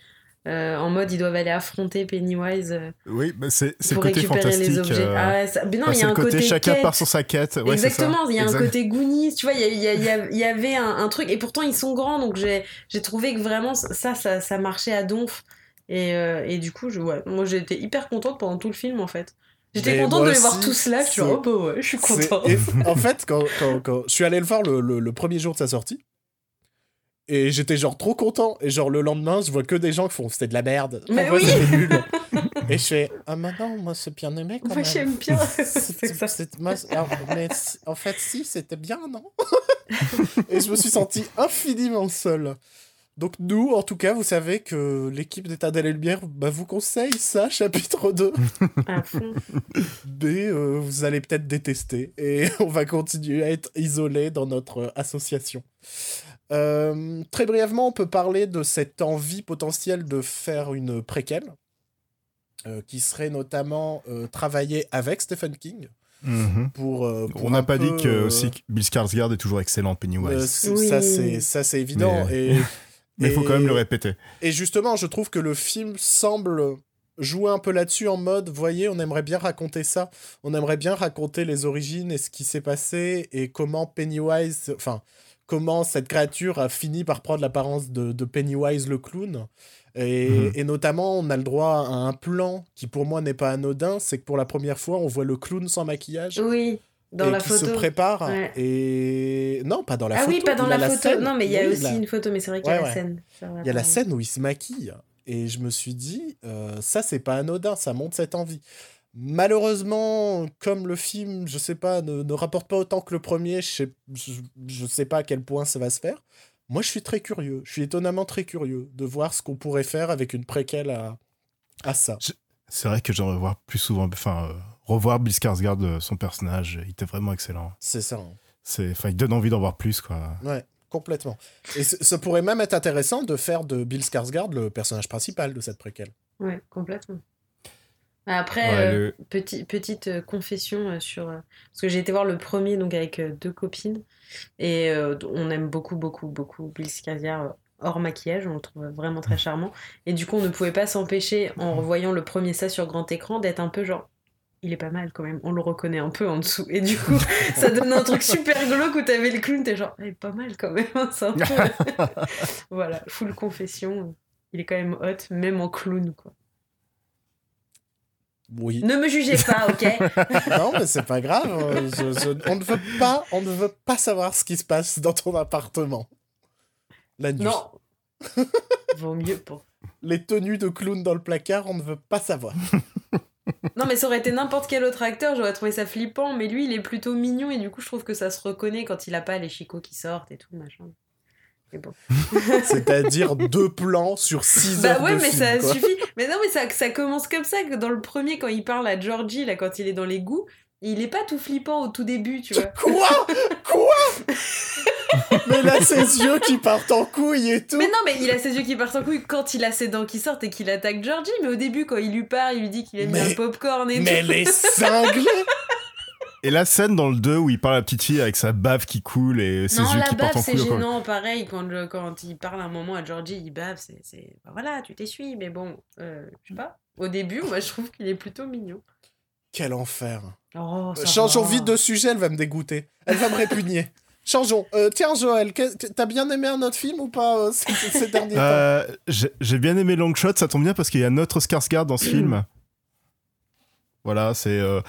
[SPEAKER 3] Euh, en mode, ils doivent aller affronter Pennywise euh,
[SPEAKER 2] Oui, bah, c'est c'est le côté
[SPEAKER 3] récupérer
[SPEAKER 2] fantastique.
[SPEAKER 3] les objets.
[SPEAKER 2] euh,
[SPEAKER 3] Ah ouais, ça- mais non,
[SPEAKER 2] enfin,
[SPEAKER 3] il y a un
[SPEAKER 2] côté,
[SPEAKER 3] côté
[SPEAKER 2] chacun
[SPEAKER 3] quête.
[SPEAKER 2] part sur sa quête. Ouais.
[SPEAKER 3] Exactement, il y a
[SPEAKER 2] Exact.
[SPEAKER 3] un côté Goonies, tu vois, il y, avait un, un truc, et pourtant ils sont grands, donc j'ai j'ai trouvé que vraiment ça, ça, ça marchait à donf. Et, euh, et du coup, je, ouais, moi été hyper contente pendant tout le film en fait. J'étais contente de les voir tous là, je suis oh bah ouais, je suis contente.
[SPEAKER 1] et en fait, quand, quand, quand je suis allé le voir le, le- le premier jour de sa sortie, et j'étais genre trop content, et genre le lendemain, je vois que des gens qui font c'était de la merde.
[SPEAKER 3] Mais
[SPEAKER 1] En vrai,
[SPEAKER 3] oui.
[SPEAKER 1] c'était nul. Et je fais Ah, maintenant, moi, c'est bien aimé quand
[SPEAKER 3] Moi
[SPEAKER 1] même.
[SPEAKER 3] j'aime bien.
[SPEAKER 1] C'est-
[SPEAKER 3] ça.
[SPEAKER 1] moi, alors, mais en fait, si, c'était bien, non Et je me suis senti infiniment seul. Donc, nous, en tout cas, vous savez que l'équipe d'État et Lumière bah, vous conseille ça, chapitre 2.
[SPEAKER 3] À fond.
[SPEAKER 1] Mais euh, vous allez peut-être détester. Et on va continuer à être isolés dans notre association. Euh, très brièvement, on peut parler de cette envie potentielle de faire une préquelle, euh, qui serait notamment euh, travailler avec Stephen King.
[SPEAKER 2] Mhm.
[SPEAKER 1] Pour, euh, pour
[SPEAKER 2] On n'a pas
[SPEAKER 1] peu,
[SPEAKER 2] dit que
[SPEAKER 1] euh,
[SPEAKER 2] aussi Bill Skarsgård est toujours excellent Pennywise.
[SPEAKER 3] Oui.
[SPEAKER 1] ça c'est ça c'est évident
[SPEAKER 2] Mais-
[SPEAKER 1] et
[SPEAKER 2] Mais il faut quand même le répéter.
[SPEAKER 1] et justement je trouve que le film semble jouer un peu là-dessus en mode voyez on aimerait bien raconter ça on aimerait bien raconter les origines et ce qui s'est passé et comment Pennywise enfin comment cette créature a fini par prendre l'apparence de, de Pennywise le clown et,
[SPEAKER 2] Mhm.
[SPEAKER 1] et notamment on a le droit à un plan qui pour moi n'est pas anodin c'est que pour la première fois on voit le clown sans maquillage
[SPEAKER 3] Oui, dans
[SPEAKER 1] et
[SPEAKER 3] la
[SPEAKER 1] qui
[SPEAKER 3] photo.
[SPEAKER 1] se prépare
[SPEAKER 3] Ouais.
[SPEAKER 1] et non pas dans la
[SPEAKER 3] ah
[SPEAKER 1] photo
[SPEAKER 3] oui, pas dans la, photo.
[SPEAKER 1] scène.
[SPEAKER 3] Non, mais il y a
[SPEAKER 1] Oui,
[SPEAKER 3] aussi
[SPEAKER 1] la-
[SPEAKER 3] une photo, mais c'est vrai qu'il y a
[SPEAKER 1] Ouais,
[SPEAKER 3] la
[SPEAKER 1] ouais.
[SPEAKER 3] scène.
[SPEAKER 1] Il y a la scène où il se maquille et je me suis dit euh, ça c'est pas anodin ça montre cette envie malheureusement comme le film je sais pas ne, ne rapporte pas autant que le premier je sais, je, je sais pas à quel point ça va se faire moi je suis très curieux je suis étonnamment très curieux de voir ce qu'on pourrait faire avec une préquelle à, à ça
[SPEAKER 2] C'est vrai que j'aimerais voir plus souvent, enfin, euh, revoir Bill Skarsgård, euh, son personnage, il était vraiment excellent.
[SPEAKER 1] c'est ça hein.
[SPEAKER 2] C'est, enfin, il donne envie d'en voir plus, quoi.
[SPEAKER 1] Ouais, complètement. Et ça pourrait même être intéressant de faire de Bill Skarsgård le personnage principal de cette préquelle.
[SPEAKER 3] Ouais, complètement. Après,
[SPEAKER 2] Ouais,
[SPEAKER 3] euh, petit- petite euh, confession euh, sur. parce que j'ai été voir le premier donc avec deux copines. Et on aime beaucoup, beaucoup, beaucoup Bill Skarsgård hors maquillage. On le trouve vraiment très charmant. Et du coup, on ne pouvait pas s'empêcher, en revoyant le premier ça sur grand écran, d'être un peu genre. il est pas mal quand même. On le reconnaît un peu en dessous. Et du coup, ça donne un truc super glauque où t'avais le clown, t'es genre, il est pas mal quand même. hein, c'est un peu... voilà, full confession. Il est quand même hot, même en clown, quoi.
[SPEAKER 1] Oui.
[SPEAKER 3] Ne me jugez pas, ok?
[SPEAKER 1] Non, mais c'est pas grave. je- je- on ne veut pas, on ne veut pas savoir ce qui se passe dans ton appartement. La nuit.
[SPEAKER 3] Non. Vaut mieux pour.
[SPEAKER 1] Les tenues de clown dans le placard, on ne veut pas savoir.
[SPEAKER 3] Non, mais ça aurait été n'importe quel autre acteur, j'aurais trouvé ça flippant, mais lui, il est plutôt mignon et du coup, je trouve que ça se reconnaît quand il a pas les chicots qui sortent et tout, machin. Mais bon.
[SPEAKER 1] C'est-à-dire deux plans sur six
[SPEAKER 3] Bah
[SPEAKER 1] heures
[SPEAKER 3] ouais,
[SPEAKER 1] de
[SPEAKER 3] mais
[SPEAKER 1] film,
[SPEAKER 3] ça
[SPEAKER 1] quoi.
[SPEAKER 3] suffit. Mais non, mais ça, ça commence comme ça, que dans le premier, quand il parle à Georgie, là, quand il est dans les goûts, il est pas tout flippant au tout début, tu vois.
[SPEAKER 1] Quoi? Quoi? Mais là, ses yeux qui partent en couille et tout.
[SPEAKER 3] Mais non, mais il a ses yeux qui partent en couille quand il a ses dents qui sortent et qu'il attaque Georgie, mais au début, quand il lui parle, il lui dit qu'il a mis
[SPEAKER 1] Mais-
[SPEAKER 3] un popcorn et
[SPEAKER 1] Mais
[SPEAKER 3] tout.
[SPEAKER 1] les cinglés
[SPEAKER 2] Et la scène dans le 2 où il parle à la petite fille avec sa bave qui coule et ses
[SPEAKER 3] non,
[SPEAKER 2] yeux
[SPEAKER 3] la
[SPEAKER 2] qui partent
[SPEAKER 3] bave,
[SPEAKER 2] en
[SPEAKER 3] c'est
[SPEAKER 2] couille. encore.
[SPEAKER 3] gênant, pareil, quand, le- quand il parle un moment à Georgie, il bave, c'est... c'est- voilà, tu t'essuies, mais bon, euh, je sais pas. Au début, moi, je trouve qu'il est plutôt mignon.
[SPEAKER 1] Quel enfer.
[SPEAKER 3] Oh, ça
[SPEAKER 1] Changeons
[SPEAKER 3] va.
[SPEAKER 1] vite de sujet, elle va me dégoûter. Elle va me répugner. Changeons. Euh, tiens, Joël, t'as bien aimé un autre film ou pas euh, ces, ces derniers temps?
[SPEAKER 2] Euh, j'ai j'ai bien aimé Longshot, ça tombe bien parce qu'il y a notre Skarsgård dans ce film. Voilà, c'est, euh,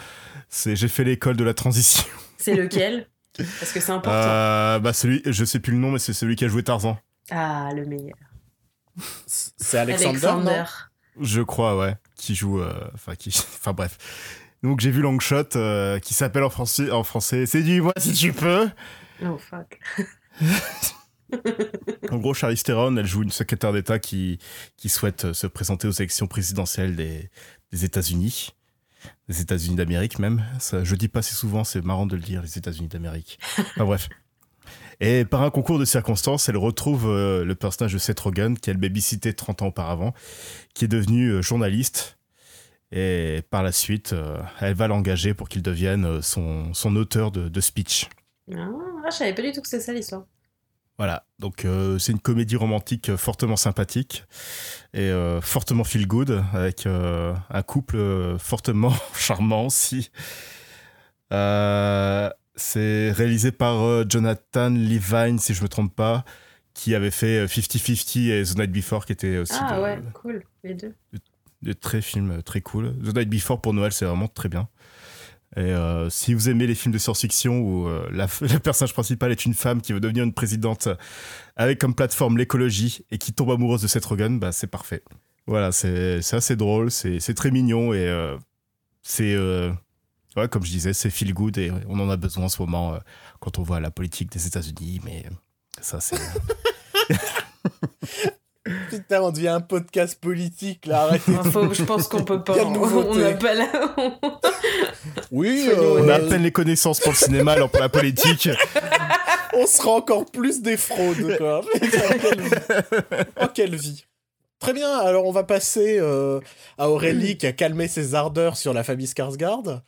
[SPEAKER 2] c'est, j'ai fait l'école de la transition.
[SPEAKER 3] C'est lequel? Parce que c'est important.
[SPEAKER 2] Euh, bah celui, je sais plus le nom, mais c'est celui qui a joué Tarzan.
[SPEAKER 3] Ah, le meilleur.
[SPEAKER 1] C'est Alexander, non?
[SPEAKER 2] Je crois, ouais, qui joue, euh, enfin qui, enfin bref. Donc j'ai vu Longshot, euh, qui s'appelle en français, en français, séduis-moi si tu peux.
[SPEAKER 3] Oh, fuck.
[SPEAKER 2] En gros, Charlize Theron, elle joue une secrétaire d'État qui, qui souhaite se présenter aux élections présidentielles des, des États-Unis. Des États-Unis d'Amérique même. Ça, je dis pas si souvent, c'est marrant de le dire, les États-Unis d'Amérique. Enfin bref. Et par un concours de circonstances, elle retrouve euh, le personnage de Seth Rogen, qu'elle babysittait 30 ans auparavant, qui est devenu euh, journaliste. Et par la suite, euh, elle va l'engager pour qu'il devienne son, son auteur de, de speech.
[SPEAKER 3] Ah, je savais pas du tout que c'était ça l'histoire.
[SPEAKER 2] Voilà, donc euh, c'est une comédie romantique euh, fortement sympathique et euh, fortement feel good avec euh, un couple fortement charmant aussi. C'est réalisé par Jonathan Levine, si je me trompe pas, qui avait fait euh, 50-50 et The Night Before, qui était aussi
[SPEAKER 3] Ah
[SPEAKER 2] de,
[SPEAKER 3] ouais, cool, les deux.
[SPEAKER 2] de très films très cool. The Night Before pour Noël, c'est vraiment très bien. Et euh, si vous aimez les films de science-fiction où euh, la, le personnage principal est une femme qui veut devenir une présidente avec comme plateforme l'écologie et qui tombe amoureuse de Seth Rogen, bah c'est parfait. Voilà, c'est assez drôle, c'est très mignon et euh, c'est euh, ouais, comme je disais, c'est feel good et on en a besoin en ce moment quand on voit la politique des États-Unis, mais ça c'est
[SPEAKER 1] Putain, on devient un podcast politique, là, arrêtez.
[SPEAKER 3] Faut- je pense qu'on peut pas.
[SPEAKER 1] Quelle
[SPEAKER 3] On n'a pas la.
[SPEAKER 1] Oui, euh,
[SPEAKER 2] on a à peine les connaissances pour le cinéma alors pour la politique.
[SPEAKER 1] on sera encore plus des fraudes, quoi. Putain, quelle vie. Oh, quelle vie. Très bien, alors on va passer euh, à Aurélie qui a calmé ses ardeurs sur la famille Skarsgård.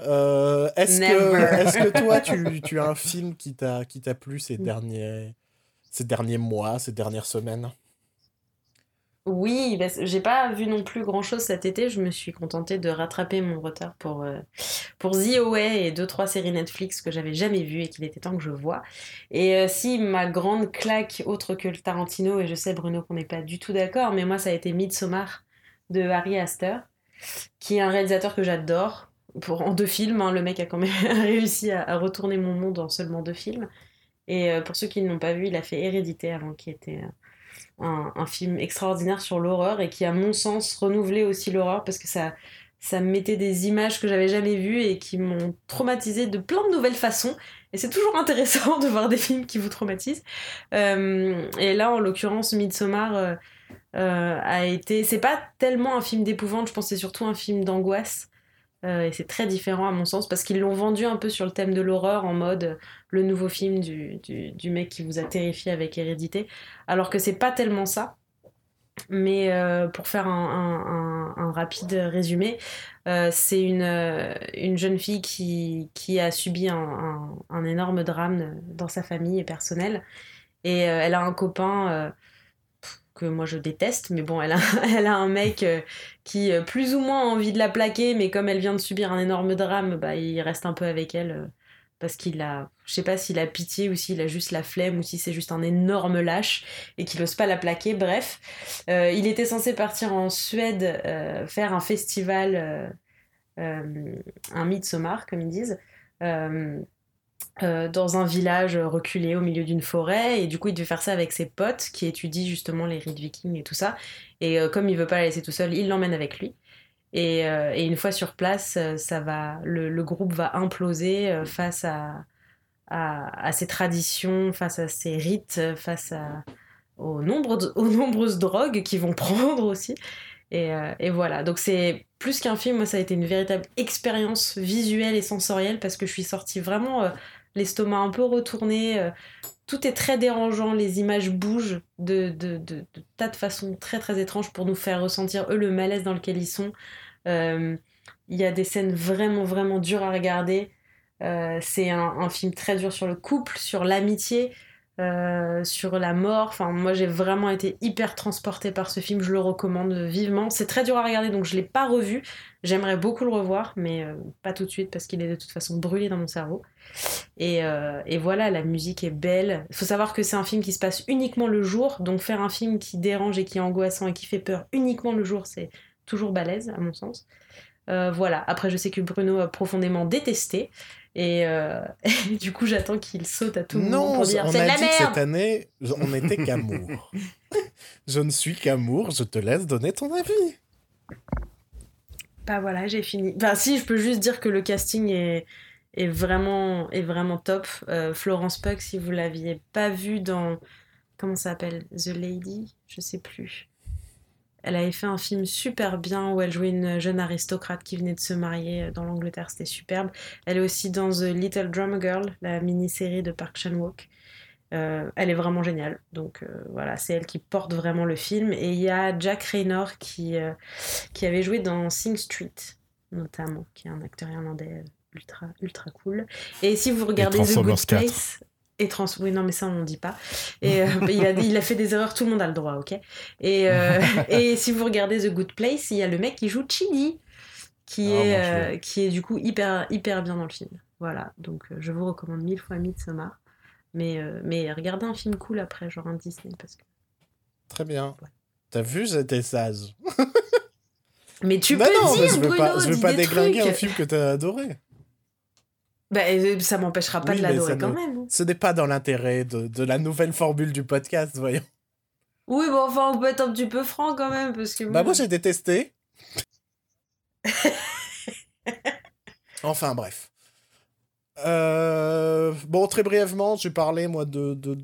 [SPEAKER 1] Euh, est-ce que, est-ce que toi, tu, tu as un film qui t'a, qui t'a plu ces derniers, ces derniers mois, ces dernières semaines?
[SPEAKER 3] Oui, que j'ai pas vu non plus grand chose cet été. Je me suis contentée de rattraper mon retard pour, euh, pour The Away et deux, trois séries Netflix que j'avais jamais vues et qu'il était temps que je vois. Et euh, si ma grande claque, autre que le Tarantino, et je sais, Bruno, qu'on n'est pas du tout d'accord, mais moi, ça a été Midsommar de Harry Astor, qui est un réalisateur que j'adore. Pour, en deux films, hein, le mec a quand même réussi à, retourner mon monde en seulement deux films. Et euh, pour ceux qui ne l'ont pas vu, il a fait Hérédité avant, qui était un, film extraordinaire sur l'horreur et qui, à mon sens, renouvelait aussi l'horreur parce que ça, ça me mettait des images que j'avais jamais vues et qui m'ont traumatisé de plein de nouvelles façons. Et c'est toujours intéressant de voir des films qui vous traumatisent. Euh, et là, en l'occurrence, Midsommar euh, euh, a été. C'est pas tellement un film d'épouvante, je pense c'est surtout un film d'angoisse. Euh, et c'est très différent à mon sens parce qu'ils l'ont vendu un peu sur le thème de l'horreur en mode le nouveau film du, du, mec qui vous a terrifié avec Hérédité. Alors que c'est pas tellement ça. Mais euh, pour faire un, rapide résumé, euh, c'est une, une jeune fille qui, qui a subi un, énorme drame dans sa famille et personnelle. Et elle a un copain, que moi je déteste, mais bon, elle a, elle a un mec euh, qui plus ou moins a envie de la plaquer, mais comme elle vient de subir un énorme drame, bah, il reste un peu avec elle parce qu'il a, je sais pas s'il a pitié ou s'il a juste la flemme ou si c'est juste un énorme lâche et qu'il n'ose pas la plaquer. Bref, il était censé partir en Suède faire un festival, un Midsommar comme ils disent. Euh, dans un village reculé au milieu d'une forêt et du coup il devait faire ça avec ses potes qui étudient justement les rites vikings et tout ça. Et euh, comme il veut pas la laisser tout seul il l'emmène avec lui. Et, euh, et, une fois sur place ça va le, le groupe va imploser face à, à, à, ses traditions face à ses rites face aux, nombre aux nombreuses drogues qu'ils vont prendre aussi. Et, et voilà. Donc c'est plus qu'un film, moi ça a été une véritable expérience visuelle et sensorielle parce que je suis sortie vraiment l'estomac un peu retourné. Euh, tout est très dérangeant, les images bougent de, tas de façons très très étranges pour nous faire ressentir eux le malaise dans lequel ils sont. Euh, il y a des scènes vraiment vraiment dures à regarder. Euh, c'est un, film très dur sur le couple, sur l'amitié, sur la mort. Enfin, moi j'ai vraiment été hyper transportée par ce film. Je le recommande vivement. C'est très dur à regarder donc je l'ai pas revu. J'aimerais beaucoup le revoir, mais pas tout de suite parce qu'il est de toute façon brûlé dans mon cerveau. Euh, et, voilà, la musique est belle. Il faut savoir que c'est un film qui se passe uniquement le jour, donc faire un film qui dérange et qui est angoissant et qui fait peur uniquement le jour, c'est toujours balèze, à mon sens. Euh, voilà, après je sais que Bruno a profondément détesté, et, euh, du coup j'attends qu'il saute à tout moment pour dire
[SPEAKER 1] c'est de la merde cette année, on n'était qu'amour. je ne suis qu'amour, je te laisse donner ton avis.
[SPEAKER 3] Bah voilà, j'ai fini. Enfin si, je peux juste dire que le casting est est vraiment, est vraiment top. Euh, Florence Pugh, si vous l'aviez pas vue dans. Comment ça s'appelle? The Lady? Je sais plus. Elle avait fait un film super bien où elle jouait une jeune aristocrate qui venait de se marier dans l'Angleterre, c'était superbe. Elle est aussi dans The Little Drummer Girl, la mini-série de Park Chan-wook. Euh, elle est vraiment géniale, donc euh, voilà, c'est elle qui porte vraiment le film. Et il y a Jack Raynor qui, qui avait joué dans Sing Street, notamment, qui est un acteur irlandais ultra, ultra cool. Et si vous regardez The Good Place. Et trans... Oui, non, mais ça, on ne dit pas. Et euh, il, a, il a fait des erreurs, tout le monde a le droit, ok? Et, euh, et si vous regardez The Good Place, il y a le mec qui joue Chili, qui, ah, est, euh, qui est du coup hyper, hyper bien dans le film. Voilà, donc je vous recommande mille fois Midsommar. Mais, mais regardez un film cool après, genre un Disney, parce que...
[SPEAKER 1] Très bien. T'as vu, j'étais sage.
[SPEAKER 3] mais tu peux non, dire, je veux
[SPEAKER 1] pas, je veux pas déglinguer un film que t'as adoré.
[SPEAKER 3] Bah, ça m'empêchera pas de l'adorer quand même. Hein.
[SPEAKER 1] Ce n'est pas dans l'intérêt de, de, la nouvelle formule du podcast, voyons.
[SPEAKER 3] Oui, bon, enfin, on peut être un petit peu franc quand même, parce que...
[SPEAKER 1] Bah, moi, j'ai détesté. enfin, bref. Euh, bon, très brièvement, j'ai parlé, moi, de, de...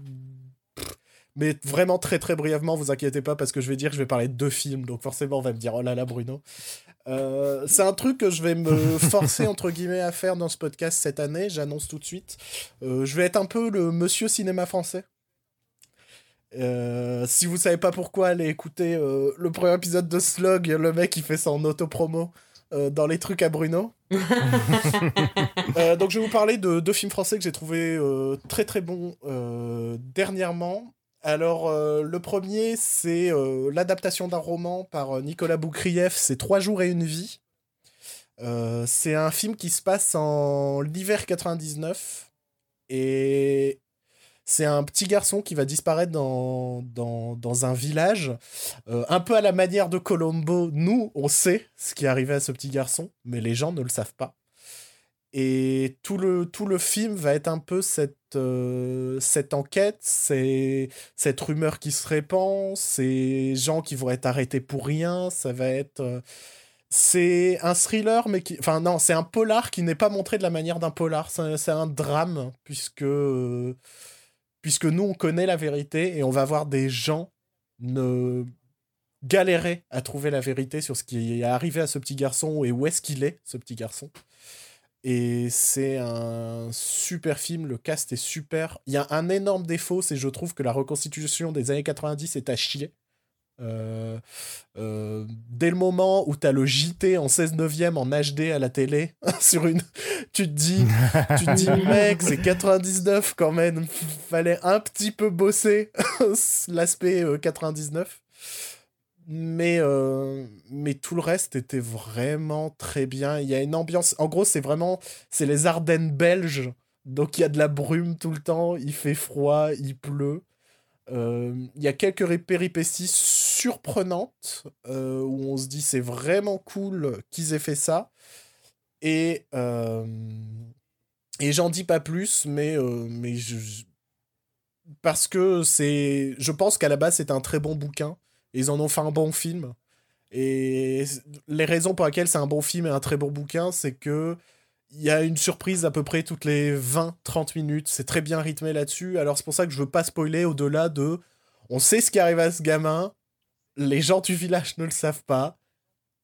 [SPEAKER 1] Mais vraiment très très brièvement, vous inquiétez pas, parce que je vais dire que je vais parler de deux films, donc forcément on va me dire, oh là là Bruno. Euh, c'est un truc que je vais me forcer entre guillemets à faire dans ce podcast cette année, j'annonce tout de suite. Euh, je vais être un peu le monsieur cinéma français. Euh, si vous savez pas pourquoi, allez écouter le premier épisode de Slug, le mec qui fait son auto-promo dans les trucs à Bruno. donc je vais vous parler de deux films français que j'ai trouvé très très bons dernièrement. Alors, euh, le premier, c'est euh, l'adaptation d'un roman par euh, Nicolas Boukrieff, c'est Trois jours et une vie. c'est un film qui se passe en l'hiver 99. Et c'est un petit garçon qui va disparaître dans, dans, dans un village. un peu à la manière de Colombo, nous, on sait ce qui est arrivé à ce petit garçon, mais les gens ne le savent pas. Et tout le, tout le film va être un peu cette, euh, cette enquête, c'est cette rumeur qui se répand, ces gens qui vont être arrêtés pour rien, ça va être... Euh, c'est un thriller, mais qui... Enfin non, c'est un polar qui n'est pas montré de la manière d'un polar, c'est un drame, puisque... puisque nous, on connaît la vérité et on va voir des gens ne galérer à trouver la vérité sur ce qui est arrivé à ce petit garçon et où est-ce qu'il est, ce petit garçon. Et c'est un super film, le cast est super. Il y a un énorme défaut, c'est je trouve que la reconstitution des années 90 est à chier. Euh, euh, dès le moment où tu as le JT en 16 neuvième en HD à la télé, sur une, tu te dis, tu te dis mec, c'est 99 quand même, fallait un petit peu bosser l'aspect 99. Mais, mais tout le reste était vraiment très bien. Il y a une ambiance. En gros, c'est vraiment. C'est les Ardennes belges. Donc il y a de la brume tout le temps. Il fait froid, il pleut. Il y a quelques péripéties surprenante euh, où on se dit c'est vraiment cool qu'ils aient fait ça. Et, euh, et j'en dis pas plus, mais, euh, mais parce que c'est. Je pense qu'à la base, c'est un très bon bouquin. Ils en ont fait un bon film. Et les raisons pour lesquelles c'est un bon film et un très bon bouquin, c'est que il y a une surprise à peu près toutes les 20-30 minutes. C'est très bien rythmé là-dessus. Alors c'est pour ça que je veux pas spoiler au-delà de. On sait ce qui arrive à ce gamin les gens du village ne le savent pas,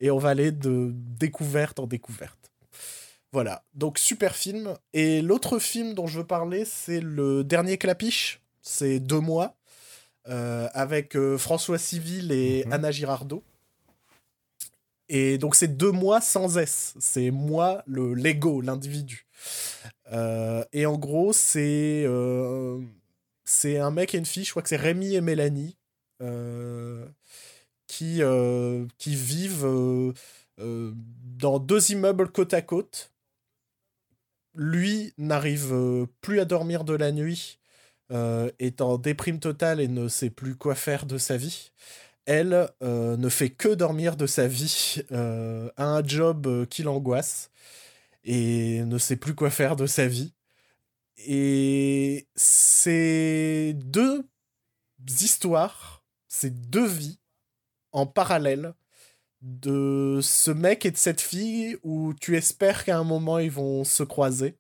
[SPEAKER 1] et on va aller de découverte en découverte. Voilà, donc super film. Et l'autre film dont je veux parler, c'est le dernier Clapiche, c'est Deux mois, avec euh, François Civil et mhm. Anna Girardot. Et donc c'est deux mois sans S, c'est moi, le l'ego, l'individu. Euh, et en gros, c'est c'est un mec et une fille, je crois que c'est Rémi et Mélanie, qui, euh, qui vivent euh, euh, dans deux immeubles côte à côte. Lui n'arrive plus à dormir de la nuit, est en déprime totale et ne sait plus quoi faire de sa vie. Elle ne fait que dormir de sa vie, a un job qui l'angoisse et ne sait plus quoi faire de sa vie. Et c'est deux histoires, c'est deux vies en parallèle de ce mec et de cette fille où tu espères qu'à un moment ils vont se croiser.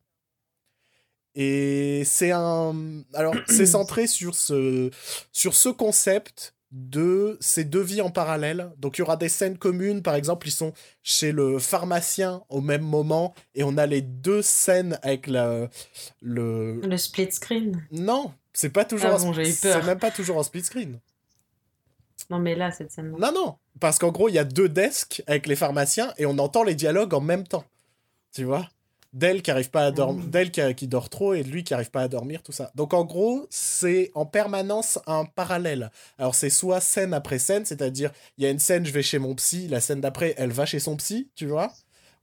[SPEAKER 1] Et c'est un alors c'est centré sur ce sur ce concept de ces deux vies en parallèle. Donc il y aura des scènes communes, par exemple, ils sont chez le pharmacien au même moment et on a les deux scènes avec la, le
[SPEAKER 3] le split screen.
[SPEAKER 1] Non, c'est pas toujours ah c'est même pas toujours en split screen.
[SPEAKER 3] Non, mais là, cette scène.
[SPEAKER 1] Non, non. Parce qu'en gros, il y a deux desks avec les pharmaciens et on entend les dialogues en même temps. Tu vois? D'elle qui arrive pas à dormir, mm. d'elle qui, dort trop et de lui qui arrive pas à dormir, tout ça. Donc en gros, c'est en permanence un parallèle. Alors c'est soit scène après scène, c'est-à-dire il y a une scène, je vais chez mon psy, la scène d'après, elle va chez son psy, tu vois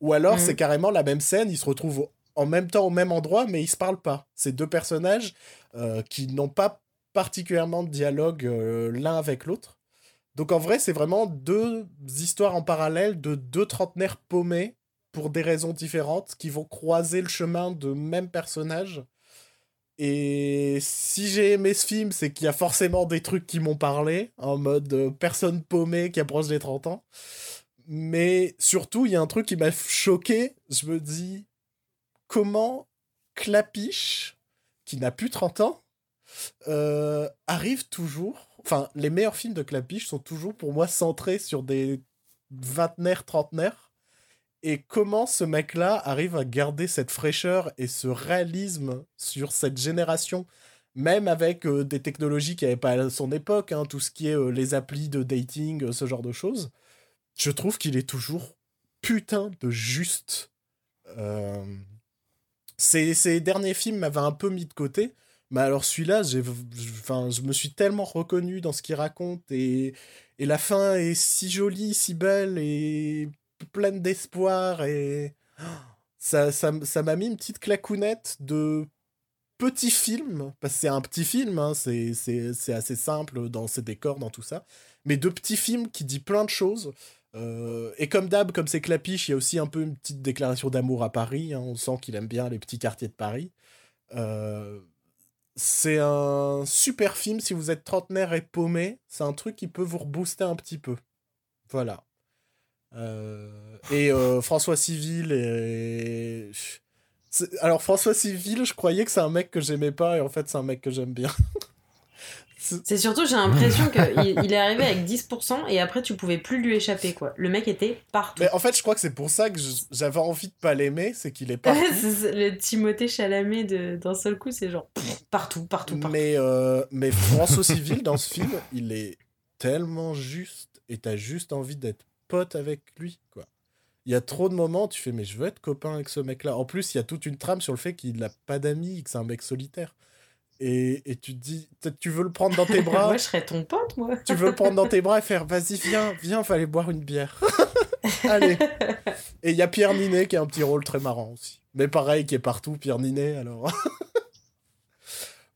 [SPEAKER 1] Ou alors mm. c'est carrément la même scène, ils se retrouvent en même temps au même endroit, mais ils se parlent pas. C'est deux personnages euh, qui n'ont pas particulièrement de dialogue euh, l'un avec l'autre. Donc en vrai, c'est vraiment deux histoires en parallèle de deux trentenaires paumés pour des raisons différentes qui vont croiser le chemin de même personnage. Et si j'ai aimé ce film, c'est qu'il y a forcément des trucs qui m'ont parlé, en mode euh, personne paumée qui approche des 30 ans. Mais surtout, il y a un truc qui m'a choqué. Je me dis, comment Clapiche, qui n'a plus 30 ans, euh, arrive toujours Enfin, les meilleurs films de Clapiche sont toujours pour moi centrés sur des vingtenaires, trentenaires. Et comment ce mec-là arrive à garder cette fraîcheur et ce réalisme sur cette génération, même avec euh, des technologies qui n'avaient pas à son époque, hein, tout ce qui est euh, les applis de dating, euh, ce genre de choses. Je trouve qu'il est toujours putain de juste. Ces, derniers films m'avaient un peu mis de côté, mais alors celui-là, enfin, je me suis tellement reconnu dans ce qu'il raconte et la fin est si jolie, si belle et pleine d'espoir et ça, ça, ça m'a mis une petite clacounette de petit film, parce que c'est un petit film, hein, c'est, c'est, assez simple dans ses décors, dans tout ça, mais de petits films qui dit plein de choses. Euh, et comme d'hab, comme c'est Clapiche, il y a aussi un peu une petite déclaration d'amour à Paris. Hein, on sent qu'il aime bien les petits quartiers de Paris. Euh, c'est un super film si vous êtes trentenaire et paumé. C'est un truc qui peut vous rebooster un petit peu. Voilà. Euh, et euh, François Civil et... Alors François Civil, je croyais que c'est un mec que j'aimais pas et en fait c'est un mec que j'aime bien.
[SPEAKER 3] C'est surtout, j'ai l'impression qu'il il est arrivé avec 10% et après tu pouvais plus lui échapper quoi. Le mec était partout.
[SPEAKER 1] Mais en fait, je crois que c'est pour ça que j'avais envie de pas l'aimer, c'est qu'il est partout.
[SPEAKER 3] le Timothée Chalamet d'un seul coup, c'est genre partout, partout, partout.
[SPEAKER 1] Mais, euh, mais François Civil dans ce film, il est tellement juste et t'as juste envie d'être pote avec lui, quoi. Il y a trop de moments, tu fais, mais je veux être copain avec ce mec-là. En plus, il y a toute une trame sur le fait qu'il n'a pas d'amis, que c'est un mec solitaire. Et, et tu te dis, tu veux le prendre dans tes bras.
[SPEAKER 3] moi, je serais ton pote, moi.
[SPEAKER 1] tu veux le prendre dans tes bras et faire, vas-y, viens, viens, aller boire une bière. Allez. Et il y a Pierre Ninet qui a un petit rôle très marrant aussi. Mais pareil, qui est partout, Pierre Ninet, alors.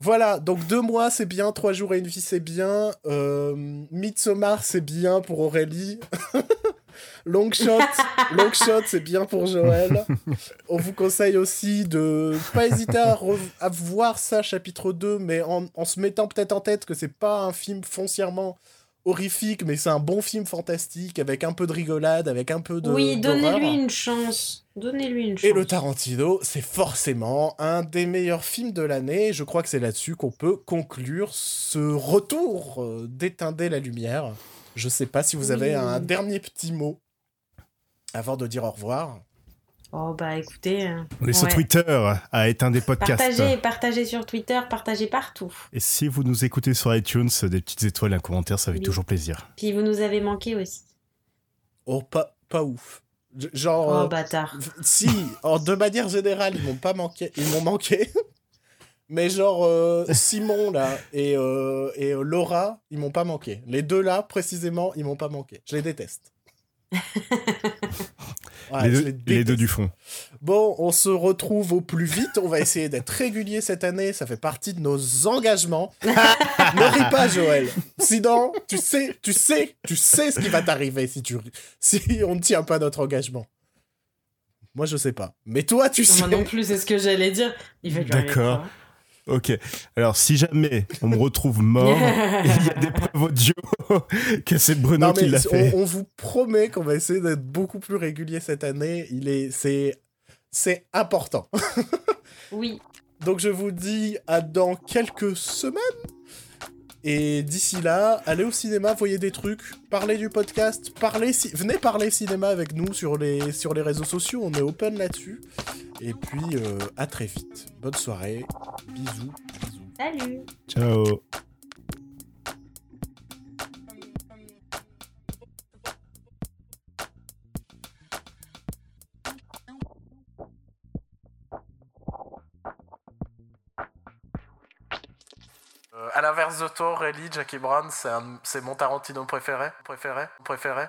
[SPEAKER 1] voilà, donc deux mois, c'est bien. Trois jours et une vie, c'est bien. Euh, Midsommar, c'est bien pour Aurélie. Long shot, long shot, c'est bien pour Joël. On vous conseille aussi de pas hésiter à, à voir ça, chapitre 2, mais en, en se mettant peut-être en tête que c'est pas un film foncièrement horrifique, mais c'est un bon film fantastique avec un peu de rigolade, avec un peu de.
[SPEAKER 3] Oui, donnez-lui une chance. Donnez-lui une chance.
[SPEAKER 1] Et le Tarantino, c'est forcément un des meilleurs films de l'année. Je crois que c'est là-dessus qu'on peut conclure ce retour euh, d'éteindre la lumière. Je sais pas si vous avez
[SPEAKER 3] Oui.
[SPEAKER 1] un dernier petit mot avant de dire au revoir.
[SPEAKER 3] Oh, bah écoutez. euh,
[SPEAKER 2] On est sur. Twitter à éteindre des podcasts.
[SPEAKER 3] Partagez, partagez sur Twitter, partagez partout.
[SPEAKER 2] Et si vous nous écoutez sur iTunes, des petites étoiles, un commentaire, ça fait
[SPEAKER 3] Oui.
[SPEAKER 2] toujours plaisir.
[SPEAKER 3] Puis vous nous avez manqué aussi.
[SPEAKER 1] Oh, pas, pas ouf. Genre.
[SPEAKER 3] Oh,
[SPEAKER 1] euh,
[SPEAKER 3] bâtard.
[SPEAKER 1] si, en, de manière générale, ils m'ont pas manqué. Ils m'ont manqué. Mais genre, euh, Simon, là, et, euh, et euh, Laura, ils m'ont pas manqué. Les deux, là, précisément, ils m'ont pas manqué. Je les déteste. Ouais,
[SPEAKER 2] les, deux,
[SPEAKER 1] les
[SPEAKER 2] du fond.
[SPEAKER 1] Bon, on se retrouve au plus vite. On va essayer d'être régulier cette année. Ça fait partie de nos engagements. ne ris pas, Joël. Sinon, tu sais, tu sais, tu sais ce qui va t'arriver si tu si on ne tient pas notre engagement. Moi, je sais pas. Mais toi, tu sais.
[SPEAKER 3] Moi non plus, c'est ce que j'allais dire.
[SPEAKER 2] D'accord. Ok. Alors, si jamais on me retrouve mort, il y a des preuves audio que c'est Bruno
[SPEAKER 1] Non,
[SPEAKER 2] qui l'a fait.
[SPEAKER 1] on, on vous promet qu'on va essayer d'être beaucoup plus régulier cette année. Il est, c'est, c'est important.
[SPEAKER 3] Oui.
[SPEAKER 1] Donc je vous dis à dans quelques semaines. Et d'ici là, allez au cinéma, voyez des trucs, parlez du podcast, parlez ci- venez parler cinéma avec nous sur les, sur les réseaux sociaux, on est open là-dessus. Et puis euh, à très vite. Bonne soirée, bisous, bisous.
[SPEAKER 3] Salut.
[SPEAKER 2] Ciao.
[SPEAKER 1] À l'inverse de toi, Aurélie, Jackie Brown, c'est mon Tarantino préféré, préféré, préféré.